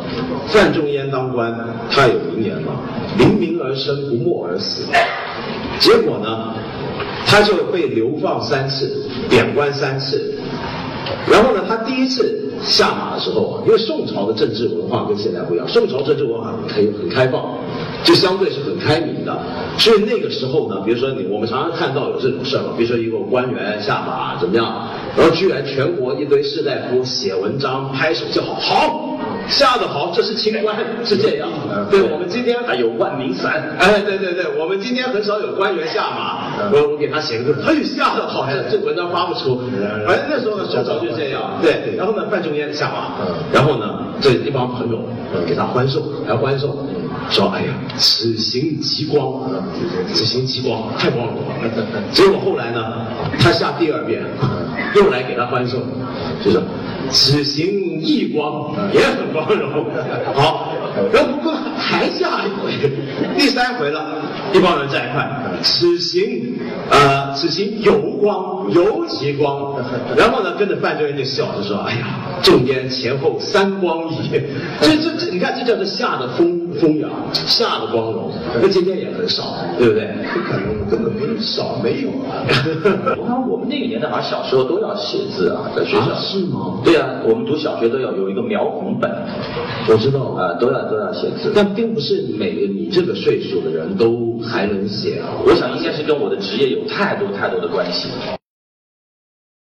Speaker 1: 范仲淹当官，他有名言嘛，临明而生，不默而死。结果呢，他就被流放三次，贬官三次。然后呢，他第一次下马的时候啊，因为宋朝的政治文化跟现在不一样，宋朝政治文化很很开放。就相对是很开明的，所以那个时候呢，比如说你我们常常看到有这种事儿嘛，比如说一个官员下马怎么样，然后居然全国一堆士大夫写文章拍手叫好，好，下得好，这是清官，是这样。对，我们今天
Speaker 2: 还有万民伞，
Speaker 1: 哎，对对对，我们今天很少有官员下马，我我给他写个字，哎，下得好，这这文章发不出。反正那时候呢，宋朝就这样，对。然后呢，范仲淹下马，然后呢，这一帮朋友给他欢送，还欢送。说哎呀，此行极光，此行极光，太光荣了。结果后来呢，他下第二遍，又来给他欢送，就说此行异光，也很光荣。好，然后不还下一回，第三回了，一帮人在一块，此行呃，此行尤光，尤其光。然后呢，跟着范仲淹就笑，着说哎呀，仲淹前后三光矣。[laughs] 这这这，你看这叫做下的风。风雅，下的光荣，那今天也很少，对不对？
Speaker 3: 不可能，根本没有少，没有啊。[laughs]
Speaker 2: 我看我们那个年代，好像小时候都要写字啊，在学校。
Speaker 1: 是吗？
Speaker 2: 对啊，我们读小学都要有一个描红本，
Speaker 1: 我知道
Speaker 2: 啊，都要都要写字。
Speaker 1: 但并不是每个你这个岁数的人都还能写啊。
Speaker 2: 我想一件事跟我的职业有太多太多的关系。